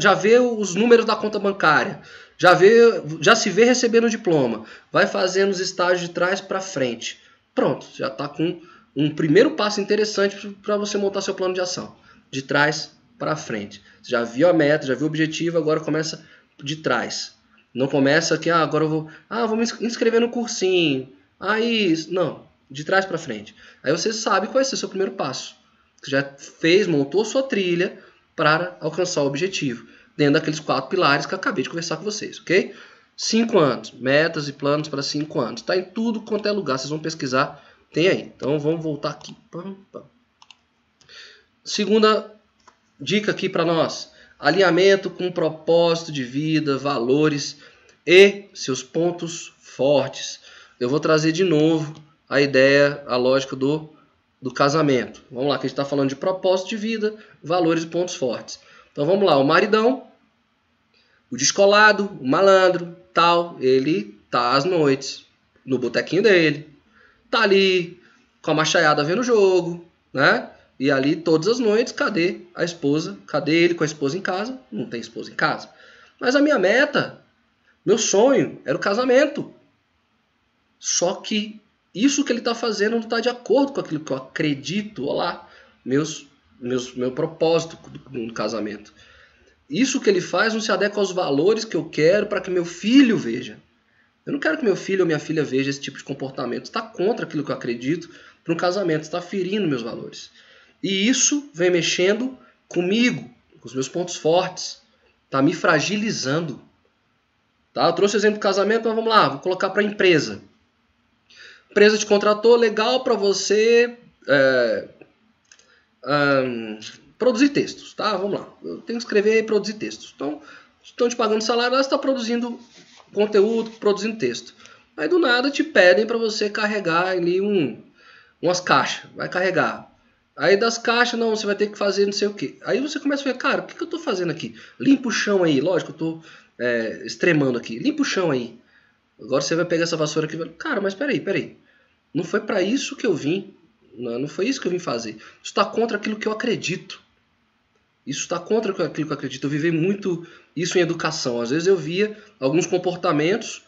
já vê os números da conta bancária, já, vê, já se vê recebendo o diploma, vai fazendo os estágios de trás para frente. Pronto, já está com um primeiro passo interessante para você montar seu plano de ação, de trás para frente. Você já viu a meta, já viu o objetivo, agora começa de trás. Não começa que ah, agora eu vou, ah, vou me inscrever no cursinho. Aí, não, de trás para frente. Aí você sabe qual ser o seu primeiro passo. Você já fez, montou sua trilha para alcançar o objetivo dentro daqueles quatro pilares que eu acabei de conversar com vocês, ok? Cinco anos, metas e planos para cinco anos. Está em tudo quanto é lugar, vocês vão pesquisar, tem aí. Então vamos voltar aqui. Segunda dica aqui para nós: alinhamento com propósito de vida, valores e seus pontos fortes. Eu vou trazer de novo a ideia, a lógica do, do casamento. Vamos lá, que a gente está falando de propósito de vida, valores e pontos fortes. Então vamos lá, o maridão o descolado, o malandro, tal, ele tá às noites no botequinho dele, tá ali com a machaiada vendo o jogo, né? E ali todas as noites, cadê a esposa? Cadê ele com a esposa em casa? Não tem esposa em casa. Mas a minha meta, meu sonho era o casamento. Só que isso que ele está fazendo não está de acordo com aquilo que eu acredito, lá, meus, meus, meu propósito no casamento. Isso que ele faz não se adequa aos valores que eu quero para que meu filho veja. Eu não quero que meu filho ou minha filha veja esse tipo de comportamento. Está contra aquilo que eu acredito para um casamento, está ferindo meus valores. E isso vem mexendo comigo, com os meus pontos fortes, está me fragilizando. Tá? Eu trouxe o exemplo do casamento, mas vamos lá, vou colocar para empresa. empresa te contratou, legal para você é, um, produzir textos, tá? Vamos lá. Eu tenho que escrever e produzir textos. Então, estão te pagando salário, você está produzindo conteúdo, produzindo texto. Aí do nada te pedem para você carregar ali um, umas caixas. Vai carregar. Aí das caixas, não, você vai ter que fazer não sei o que. Aí você começa a ver, cara, o que, que eu estou fazendo aqui? Limpa o chão aí. Lógico, eu estou é, extremando aqui. Limpa o chão aí. Agora você vai pegar essa vassoura aqui e vai, cara, mas peraí, peraí. Não foi para isso que eu vim. Não, não foi isso que eu vim fazer. Isso está contra aquilo que eu acredito. Isso está contra aquilo que eu acredito. Eu vivi muito isso em educação. Às vezes eu via alguns comportamentos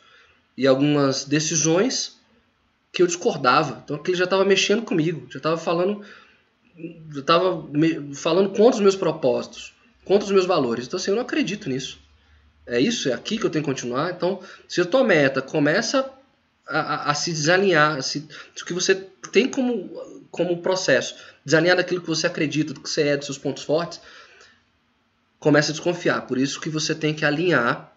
e algumas decisões que eu discordava. Então aquilo já estava mexendo comigo, já estava falando, já estava falando contra os meus propósitos, contra os meus valores. Então assim, eu não acredito nisso. É isso, é aqui que eu tenho que continuar. Então, se a tua meta começa a, a, a se desalinhar, a se, o que você tem como, como processo, desalinhar daquilo que você acredita, do que você é, dos seus pontos fortes, começa a desconfiar. Por isso que você tem que alinhar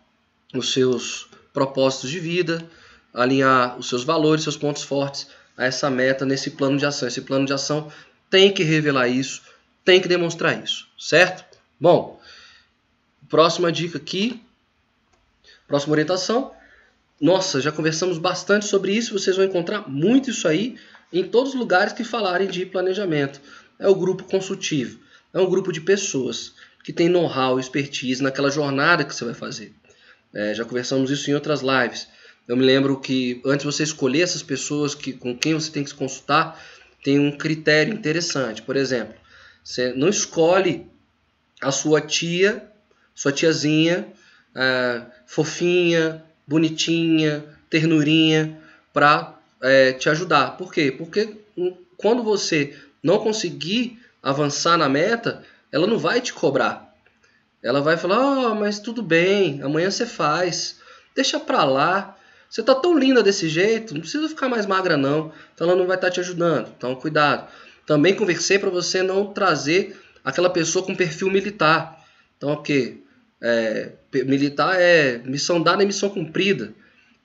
os seus propósitos de vida, alinhar os seus valores, seus pontos fortes a essa meta nesse plano de ação. Esse plano de ação tem que revelar isso, tem que demonstrar isso, certo? Bom, próxima dica aqui, próxima orientação. Nossa, já conversamos bastante sobre isso, vocês vão encontrar muito isso aí em todos os lugares que falarem de planejamento. É o grupo consultivo, é um grupo de pessoas que tem know-how, expertise naquela jornada que você vai fazer. É, já conversamos isso em outras lives. Eu me lembro que antes de você escolher essas pessoas que, com quem você tem que se consultar, tem um critério interessante. Por exemplo, você não escolhe a sua tia, sua tiazinha, é, fofinha, bonitinha, ternurinha, para é, te ajudar. Por quê? Porque quando você não conseguir avançar na meta, ela não vai te cobrar. Ela vai falar: "Oh, mas tudo bem, amanhã você faz. Deixa pra lá. Você tá tão linda desse jeito, não precisa ficar mais magra não. Então ela não vai estar tá te ajudando. Então cuidado. Também conversei para você não trazer aquela pessoa com perfil militar. Então o? É, militar é missão dada e missão cumprida.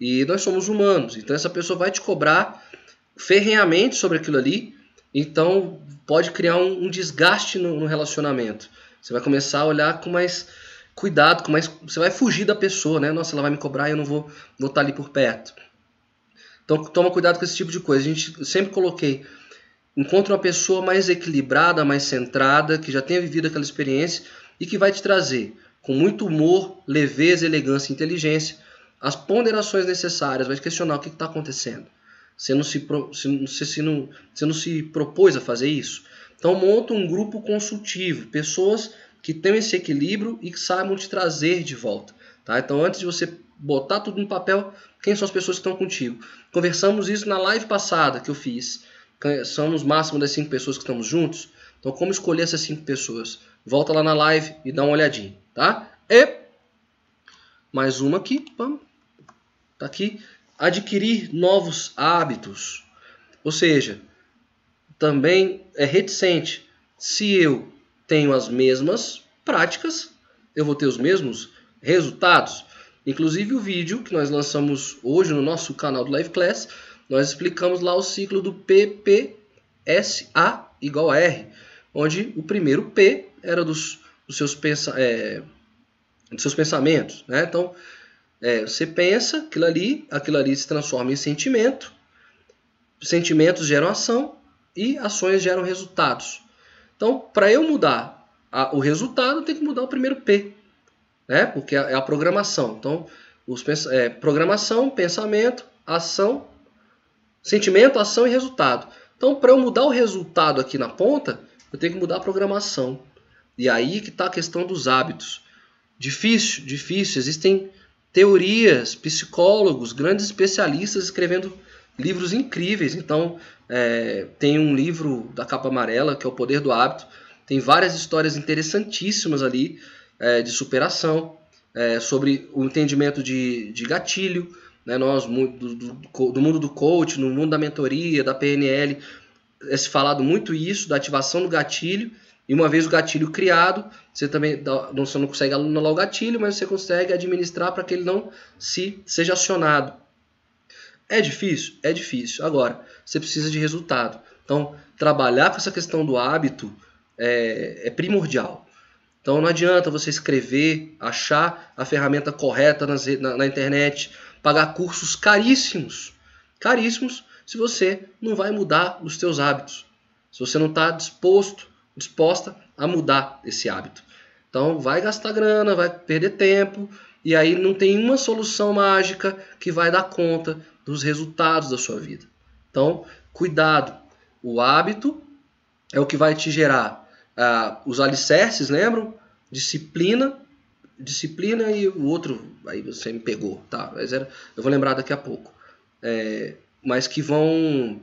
E nós somos humanos. Então essa pessoa vai te cobrar ferrenhamente sobre aquilo ali. Então pode criar um, um desgaste no, no relacionamento. Você vai começar a olhar com mais cuidado, com mais, você vai fugir da pessoa, né? Nossa, ela vai me cobrar e eu não vou, estar ali por perto. Então toma cuidado com esse tipo de coisa. A gente sempre coloquei, encontre uma pessoa mais equilibrada, mais centrada, que já tenha vivido aquela experiência e que vai te trazer com muito humor, leveza, elegância e inteligência as ponderações necessárias, vai questionar o que está acontecendo. Você não se, se não, você não se propôs a fazer isso? Então monta um grupo consultivo, pessoas que tenham esse equilíbrio e que saibam te trazer de volta. Tá? Então, antes de você botar tudo no papel, quem são as pessoas que estão contigo? Conversamos isso na live passada que eu fiz. Somos máximo das cinco pessoas que estamos juntos. Então, como escolher essas cinco pessoas? Volta lá na live e dá uma olhadinha, tá? E mais uma aqui. Tá aqui. Adquirir novos hábitos. Ou seja, também é reticente. Se eu tenho as mesmas práticas, eu vou ter os mesmos resultados. Inclusive o vídeo que nós lançamos hoje no nosso canal do Live Class, nós explicamos lá o ciclo do PPSA igual a R, onde o primeiro P era dos, dos seus, pensa, é, dos seus pensamentos. Né? Então, é, você pensa aquilo ali, aquilo ali se transforma em sentimento, sentimentos geram ação e ações geram resultados. Então, para eu mudar a, o resultado, eu tenho que mudar o primeiro P, né? porque é, é a programação. Então, os, é, programação, pensamento, ação, sentimento, ação e resultado. Então, para eu mudar o resultado aqui na ponta, eu tenho que mudar a programação. E aí que está a questão dos hábitos. Difícil, difícil. Existem teorias, psicólogos, grandes especialistas escrevendo livros incríveis. Então, é, tem um livro da capa amarela, que é O Poder do Hábito. Tem várias histórias interessantíssimas ali é, de superação, é, sobre o entendimento de, de gatilho. Né? Nós, do, do, do, mundo do coach, no mundo da mentoria, da PNL, é se falado muito isso, da ativação do gatilho. E uma vez o gatilho criado, você também não, você não consegue anular o gatilho, mas você consegue administrar para que ele não se seja acionado. É difícil? É difícil. Agora, você precisa de resultado. Então, trabalhar com essa questão do hábito é, é primordial. Então, não adianta você escrever, achar a ferramenta correta nas, na, na internet, pagar cursos caríssimos, caríssimos, se você não vai mudar os seus hábitos. Se você não está disposto, disposta a mudar esse hábito. Então, vai gastar grana, vai perder tempo, e aí não tem uma solução mágica que vai dar conta dos resultados da sua vida. Então, cuidado. O hábito é o que vai te gerar uh, os alicerces, lembram? Disciplina, disciplina e o outro, aí você me pegou, tá? Mas era, eu vou lembrar daqui a pouco. É, mas que vão,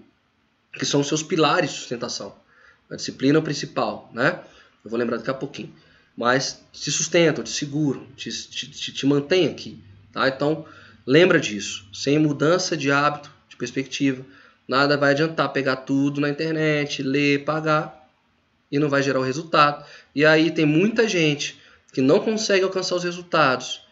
que são os seus pilares de sustentação. A disciplina é o principal, né? Eu vou lembrar daqui a pouquinho. Mas te sustentam, te seguram, te, te, te, te mantém aqui, tá? Então, Lembra disso. Sem mudança de hábito, de perspectiva, nada vai adiantar pegar tudo na internet, ler, pagar e não vai gerar o resultado. E aí tem muita gente que não consegue alcançar os resultados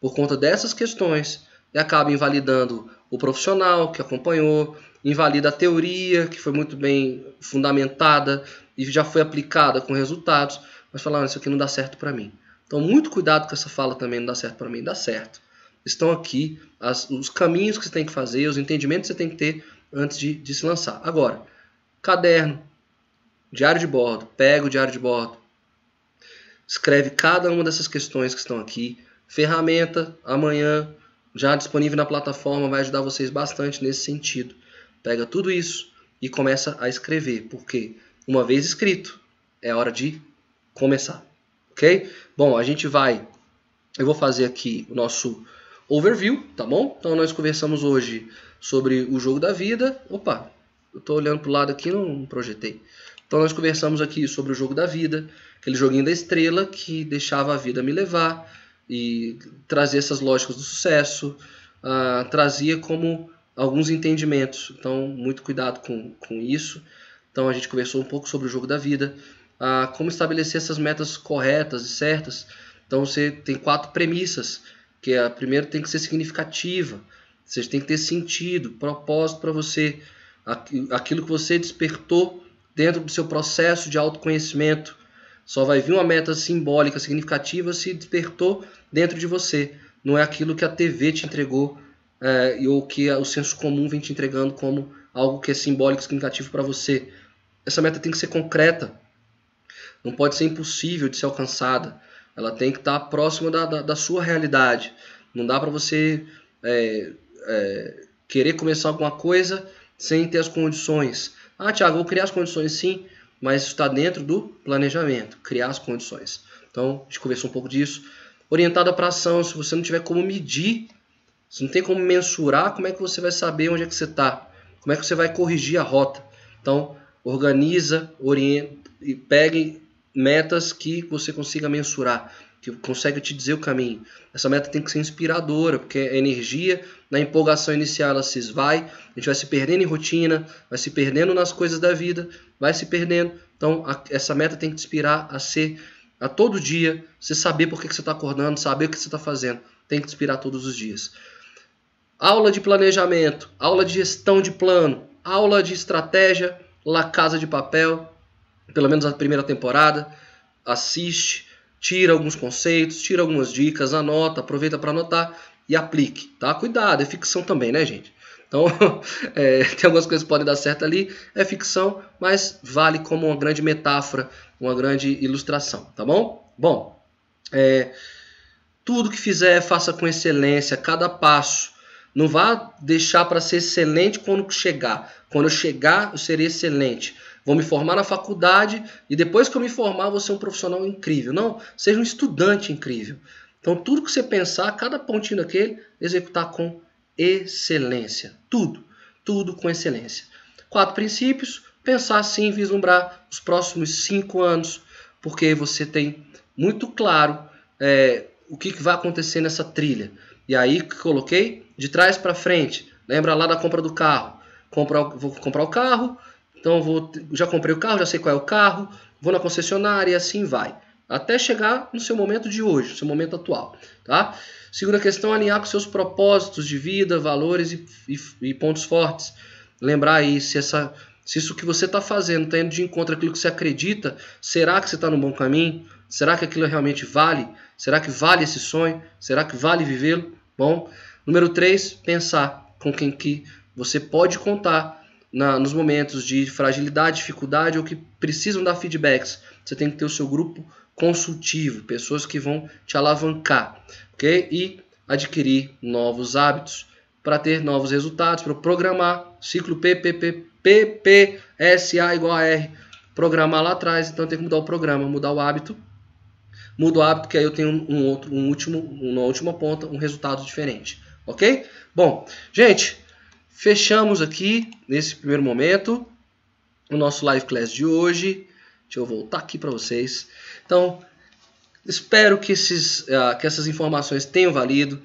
por conta dessas questões e acaba invalidando o profissional que acompanhou, invalida a teoria que foi muito bem fundamentada e já foi aplicada com resultados, mas falando isso aqui não dá certo para mim. Então muito cuidado com essa fala também não dá certo para mim, dá certo estão aqui as, os caminhos que você tem que fazer, os entendimentos que você tem que ter antes de, de se lançar. Agora, caderno, diário de bordo, pega o diário de bordo, escreve cada uma dessas questões que estão aqui. Ferramenta, amanhã, já disponível na plataforma, vai ajudar vocês bastante nesse sentido. Pega tudo isso e começa a escrever, porque uma vez escrito, é hora de começar. Ok? Bom, a gente vai. Eu vou fazer aqui o nosso overview, tá bom? Então nós conversamos hoje sobre o jogo da vida. Opa, eu estou olhando para o lado aqui não projetei. Então nós conversamos aqui sobre o jogo da vida, aquele joguinho da estrela que deixava a vida me levar e trazer essas lógicas do sucesso, uh, trazia como alguns entendimentos. Então, muito cuidado com, com isso. Então, a gente conversou um pouco sobre o jogo da vida, uh, como estabelecer essas metas corretas e certas. Então, você tem quatro premissas, que a primeira tem que ser significativa, você tem que ter sentido, propósito para você, aquilo que você despertou dentro do seu processo de autoconhecimento. Só vai vir uma meta simbólica, significativa, se despertou dentro de você. Não é aquilo que a TV te entregou é, ou que o senso comum vem te entregando como algo que é simbólico, significativo para você. Essa meta tem que ser concreta. Não pode ser impossível de ser alcançada. Ela tem que estar próxima da, da, da sua realidade. Não dá para você é, é, querer começar alguma coisa sem ter as condições. Ah, Tiago, vou criar as condições sim, mas está dentro do planejamento, criar as condições. Então, a gente conversou um pouco disso. Orientada para ação, se você não tiver como medir, se não tem como mensurar, como é que você vai saber onde é que você está? Como é que você vai corrigir a rota? Então, organiza, orienta e pegue metas que você consiga mensurar que consegue te dizer o caminho. Essa meta tem que ser inspiradora, porque a energia na empolgação inicial ela se esvai, a gente vai se perdendo em rotina, vai se perdendo nas coisas da vida, vai se perdendo. Então, a, essa meta tem que te inspirar a ser a todo dia, você saber por que, que você está acordando, saber o que você está fazendo. Tem que inspirar todos os dias. Aula de planejamento, aula de gestão de plano, aula de estratégia, La Casa de Papel, pelo menos a primeira temporada. Assiste, tira alguns conceitos, tira algumas dicas, anota, aproveita para anotar e aplique, tá? Cuidado, é ficção também, né, gente? Então, <laughs> é, tem algumas coisas que podem dar certo ali, é ficção, mas vale como uma grande metáfora, uma grande ilustração, tá bom? Bom, é, tudo que fizer, faça com excelência, cada passo. Não vá deixar para ser excelente quando chegar. Quando eu chegar, eu serei excelente vou me formar na faculdade e depois que eu me formar, vou ser um profissional incrível. Não, seja um estudante incrível. Então, tudo que você pensar, cada pontinho daquele, executar com excelência. Tudo, tudo com excelência. Quatro princípios: pensar assim, vislumbrar os próximos cinco anos, porque você tem muito claro é, o que, que vai acontecer nessa trilha. E aí que coloquei de trás para frente. Lembra lá da compra do carro? Comprar, vou comprar o carro, então vou, já comprei o carro, já sei qual é o carro, vou na concessionária e assim vai. Até chegar no seu momento de hoje, seu momento atual. Tá? Segunda questão, alinhar com seus propósitos de vida, valores e, e, e pontos fortes. Lembrar aí se, essa, se isso que você está fazendo está indo de encontro àquilo que você acredita, será que você está no bom caminho? Será que aquilo realmente vale? Será que vale esse sonho? Será que vale vivê-lo? Bom, número 3, pensar com quem que você pode contar na, nos momentos de fragilidade, dificuldade ou que precisam dar feedbacks. Você tem que ter o seu grupo consultivo, pessoas que vão te alavancar, ok? E adquirir novos hábitos para ter novos resultados, para programar ciclo PPP, PPSA igual a R, programar lá atrás, então tem que mudar o programa, mudar o hábito, muda o hábito que aí eu tenho um outro, um último, uma última ponta, um resultado diferente, ok? Bom, gente, Fechamos aqui, nesse primeiro momento, o nosso live class de hoje. Deixa eu voltar aqui para vocês. Então, espero que, esses, uh, que essas informações tenham valido.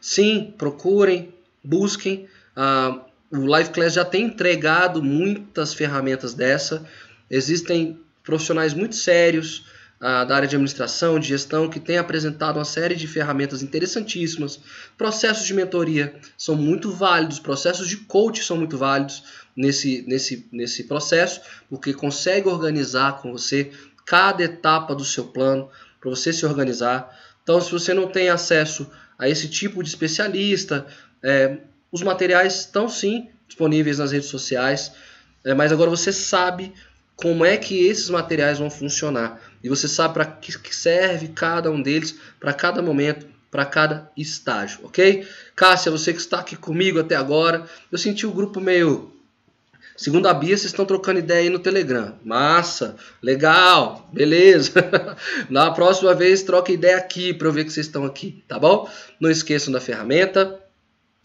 Sim, procurem, busquem. Uh, o live class já tem entregado muitas ferramentas dessa. Existem profissionais muito sérios da área de administração, de gestão, que tem apresentado uma série de ferramentas interessantíssimas. Processos de mentoria são muito válidos, processos de coach são muito válidos nesse, nesse, nesse processo, porque consegue organizar com você cada etapa do seu plano para você se organizar. Então, se você não tem acesso a esse tipo de especialista, é, os materiais estão sim disponíveis nas redes sociais, é, mas agora você sabe como é que esses materiais vão funcionar. E você sabe para que serve cada um deles, para cada momento, para cada estágio, ok? Cássia, você que está aqui comigo até agora, eu senti o grupo meio. Segundo a Bia, vocês estão trocando ideia aí no Telegram. Massa, legal, beleza. <laughs> Na próxima vez, troca ideia aqui para eu ver que vocês estão aqui, tá bom? Não esqueçam da ferramenta,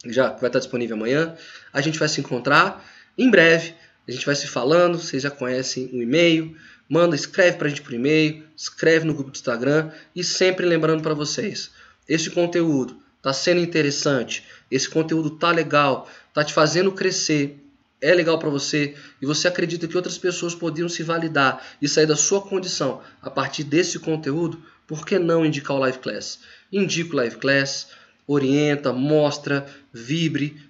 já vai estar disponível amanhã. A gente vai se encontrar em breve a gente vai se falando, vocês já conhecem o e-mail. Manda, escreve para a gente por e-mail, escreve no grupo do Instagram e sempre lembrando para vocês, este conteúdo tá sendo interessante, esse conteúdo tá legal, tá te fazendo crescer, é legal para você e você acredita que outras pessoas poderiam se validar e sair da sua condição a partir desse conteúdo, por que não indicar o Live Class? Indica o Live Class, orienta, mostra, vibre.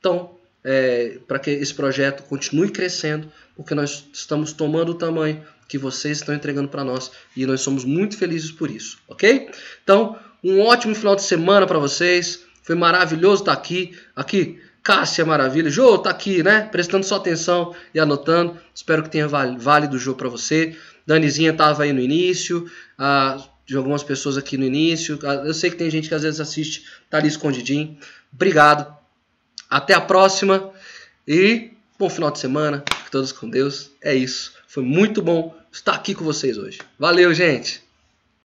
Então, é, para que esse projeto continue crescendo, porque nós estamos tomando o tamanho que vocês estão entregando para nós e nós somos muito felizes por isso, ok? Então, um ótimo final de semana para vocês. Foi maravilhoso estar aqui. Aqui, Cássia Maravilha. Jô, tá aqui, né? Prestando sua atenção e anotando. Espero que tenha válido o jogo para você. Danizinha estava aí no início. Ah, de algumas pessoas aqui no início. Eu sei que tem gente que às vezes assiste, tá ali escondidinho. Obrigado. Até a próxima. E bom final de semana. Fique todos com Deus. É isso. Foi muito bom estar aqui com vocês hoje. Valeu, gente!